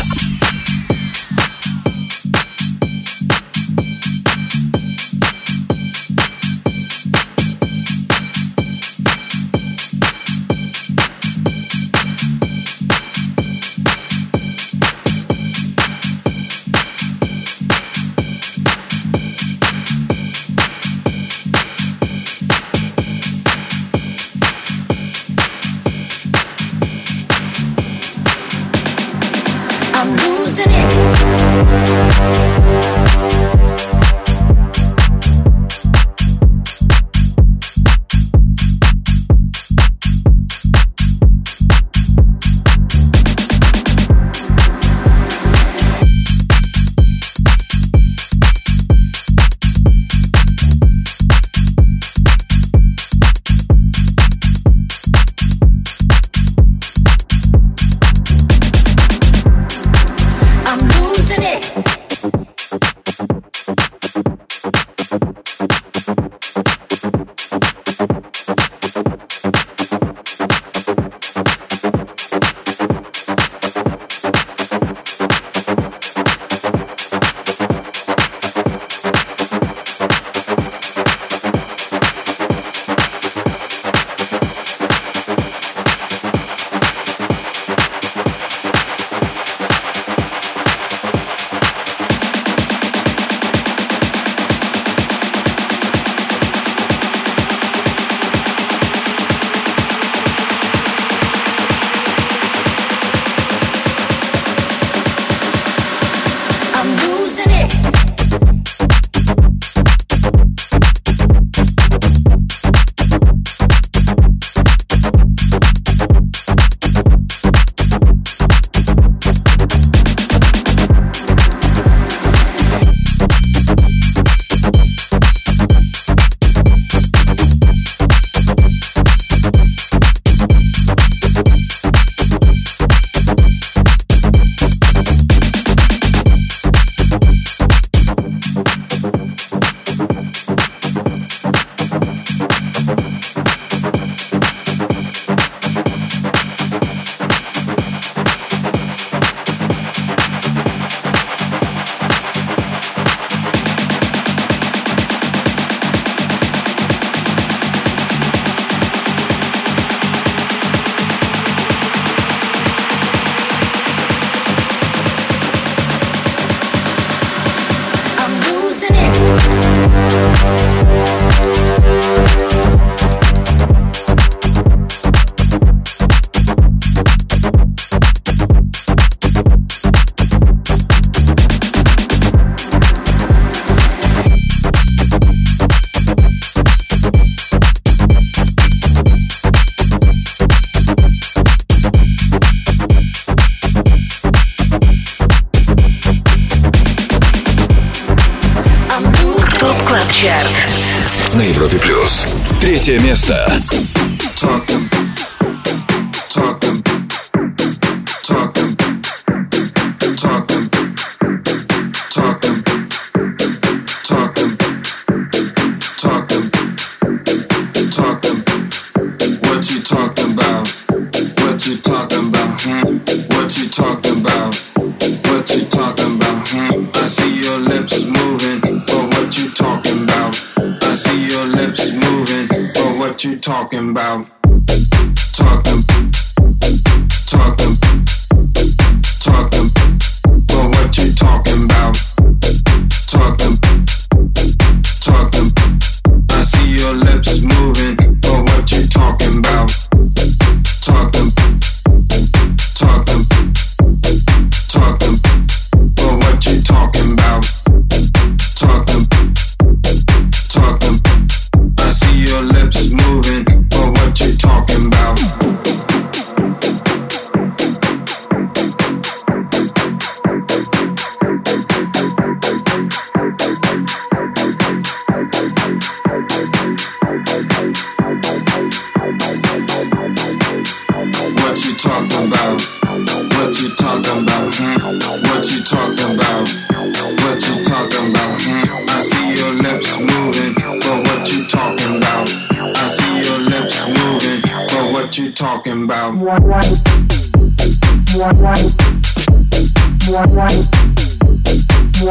Третье место.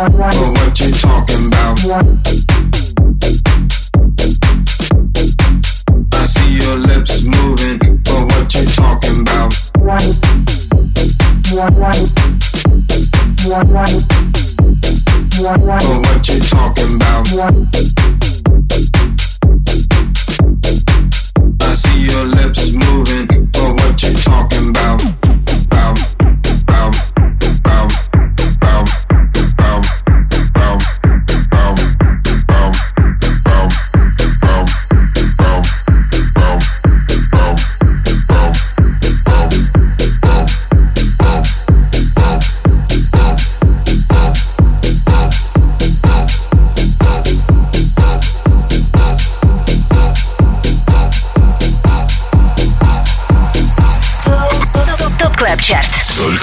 But what you talking about? I see your lips moving, but what you talking about? But what you talking about?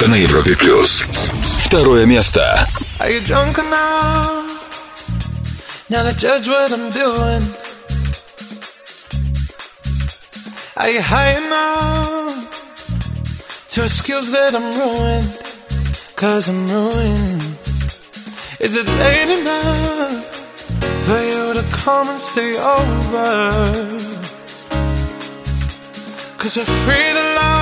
Только на Европе плюс. Второе место. Are you drunk enough now to judge what I'm doing? Are you high enough to excuse that I'm ruined? Cause I'm ruined. Is it late enough for you to come and stay over? Cause we're free to love,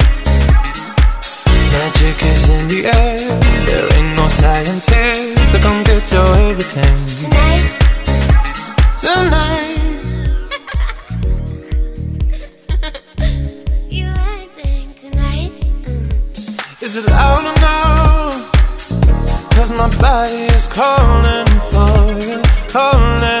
Magic is in the air. There ain't no science here, so come get your everything. Tonight. Tonight. you acting tonight? Mm. Is it loud enough? Cause my body is calling for you, calling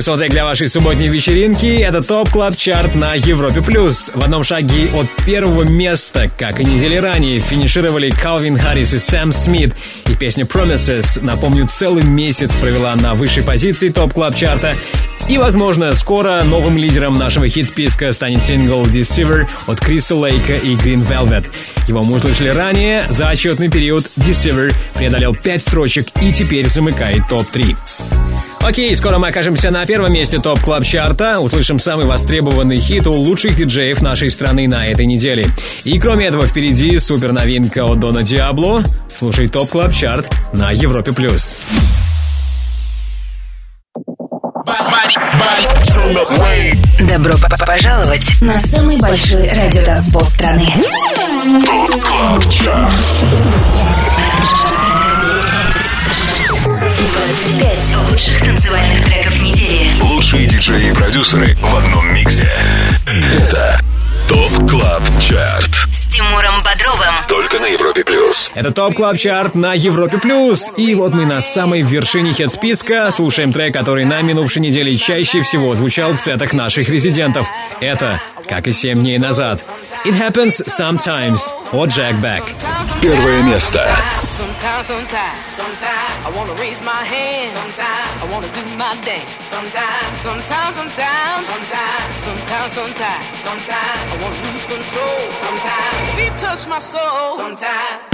Идеальный саундтрек для вашей субботней вечеринки. Это Top Club Chart на Европе+. плюс. В одном шаге от первого места, как и недели ранее, финишировали Калвин Харрис и Сэм Смит. И песня Promises, напомню, целый месяц провела на высшей позиции Top Club Chart а. И, возможно, скоро новым лидером нашего хит-списка станет сингл Deceiver от Криса Лейка и Green Velvet. Его мы услышали ранее. За отчетный период Deceiver преодолел 5 строчек и теперь замыкает топ-3. Окей, скоро мы окажемся на первом месте топ клаб чарта услышим самый востребованный хит у лучших диджеев нашей страны на этой неделе. И кроме этого впереди супер новинка от Дона Диабло. Слушай топ клаб чарт на Европе+. плюс. Добро п- п- пожаловать на самый большой радиотанцпол страны. ТОП КЛАБ ЧАРТ. 25 лучших танцевальных треков недели. Лучшие диджеи и продюсеры в одном миксе. Это Top Club Chart. С Тимуром Бодровым. Только на Европе плюс. Это Top Club Chart на Европе+. плюс. И вот мы на самой вершине хит-списка слушаем трек, который на минувшей неделе чаще всего звучал в сетах наших резидентов. Это, как и 7 дней назад, It Happens Sometimes от Jack Back. Первое место. Sometimes, sometimes, sometimes I wanna raise my hand. Sometimes I wanna do my dance. Sometimes, sometimes, sometimes, sometimes, sometimes, sometimes, sometimes I wanna lose control. Sometimes feet touch my soul. Sometimes.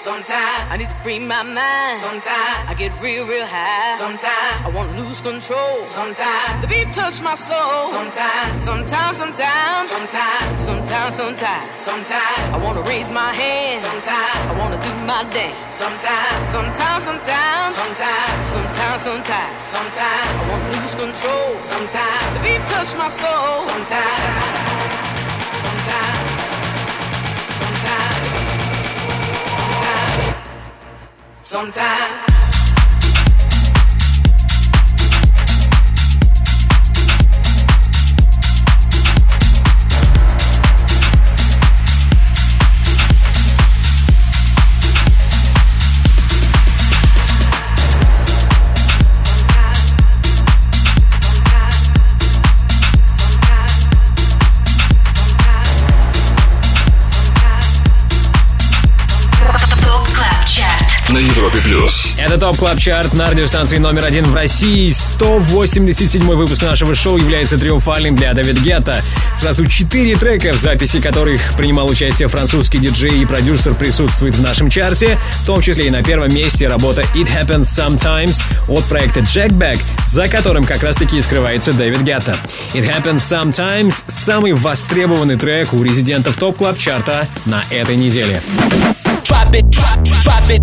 Sometimes I need to free my mind. Sometimes I get real, real high. Sometimes I wanna lose control. Sometimes the beat touch my soul. Sometimes, sometimes, sometimes, sometimes, sometimes, sometimes, sometimes I wanna raise my hand. Sometimes I wanna do my dance. Sometimes, sometimes, sometimes, sometimes, sometimes, sometimes, sometimes I wanna lose control. Sometimes the beat touch my soul. Sometimes, sometimes, Это Top Club Chart на радиостанции номер один в России. 187 выпуск нашего шоу является триумфальным для Давид Гетта. Сразу четыре трека, в записи которых принимал участие французский диджей и продюсер присутствует в нашем чарте, в том числе и на первом месте работа It Happens Sometimes от проекта Jack Back, за которым как раз-таки и скрывается Дэвид Гетта. It Happens Sometimes – самый востребованный трек у резидентов Top Club Chart а на этой неделе. Drop it, drop, drop it.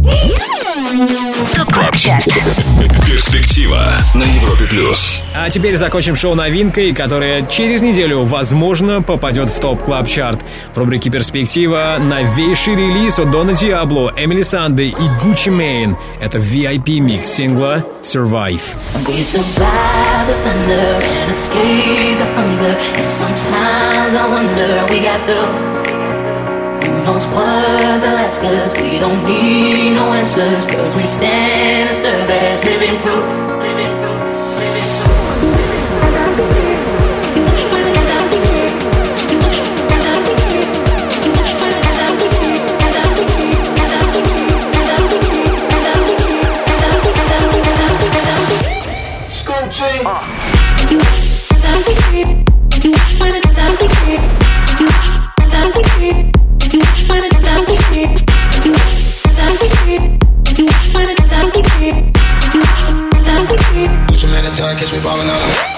Перспектива на Европе плюс. А теперь закончим шоу новинкой, которая через неделю, возможно, попадет в топ клаб чарт. В рубрике «Перспектива» новейший релиз от Дона Диабло, Эмили Санды и Гуччи Мейн. Это VIP-микс сингла «Survive». We survive the thunder and escape the hunger. And sometimes I wonder we got the. Knows what they'll us? We don't need no answers. Cause we stand and serve as living proof. Living proof. School team. Gucci man bitch, we ballin' out.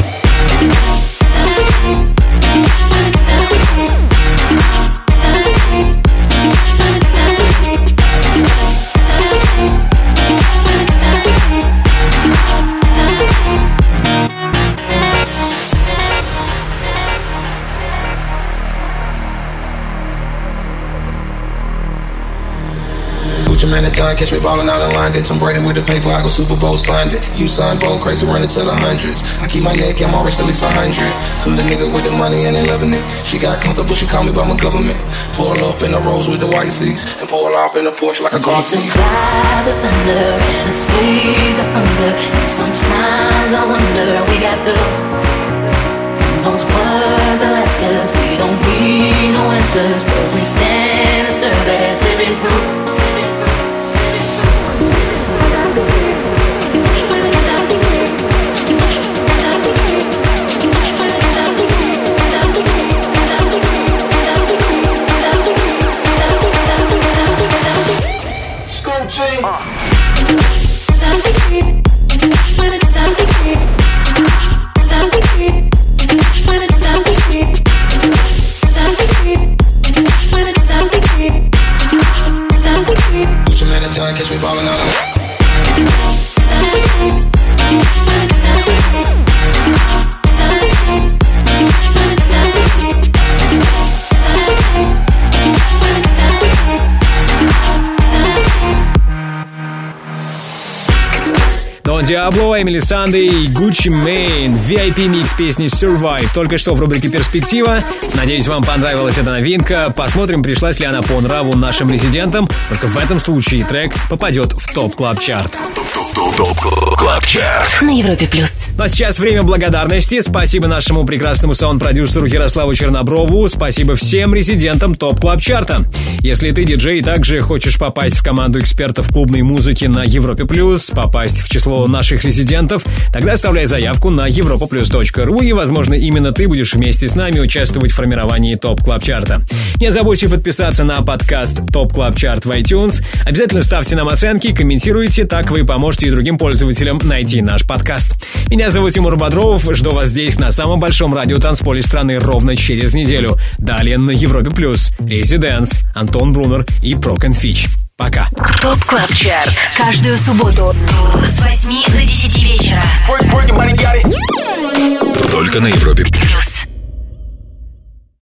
It done, catch me ballin' out in London. Tom Brady with the paper, I go Super Bowl signed it. You sign bold, crazy, running to the hundreds. I keep my neck, I'm always at least a hundred. Hood nigga with the money and they loving it. She got comfortable, she call me by my government. Pull up in the rose with the white seats and pull off in the Porsche like a car seat. Survive the thunder and escape the hunger. Sometimes I wonder we got the those were the last cause we don't need no answers. Cause we stand and serve as living proof. Диабло, Эмили Санды и Гуччи Мейн. VIP микс песни Survive. Только что в рубрике «Перспектива». Надеюсь, вам понравилась эта новинка. Посмотрим, пришлась ли она по нраву нашим резидентам. Только в этом случае трек попадет в Top Club Chart Top Club Chart На Европе плюс. Ну а сейчас время благодарности. Спасибо нашему прекрасному саунд-продюсеру Ярославу Черноброву. Спасибо всем резидентам Top Club Chart а. Если ты диджей и также хочешь попасть в команду экспертов клубной музыки на Европе Плюс, попасть в число наших резидентов, тогда оставляй заявку на europaplus.ru и, возможно, именно ты будешь вместе с нами участвовать в формировании Top Club Chart а. Не забудьте подписаться на подкаст Top Club Chart в iTunes. Обязательно ставьте нам оценки, комментируйте, так вы поможете и другим пользователям найти наш подкаст. Меня зовут Тимур Бодров, жду вас здесь на самом большом радиотанцполе страны ровно через неделю. Далее на Европе Плюс, ResiDANCE, Антон Брунер и Prok & Fitch. Пока. ТОП КЛАБ ЧАРТ. Каждую субботу с 8 до 10 вечера. Только на Европе Плюс.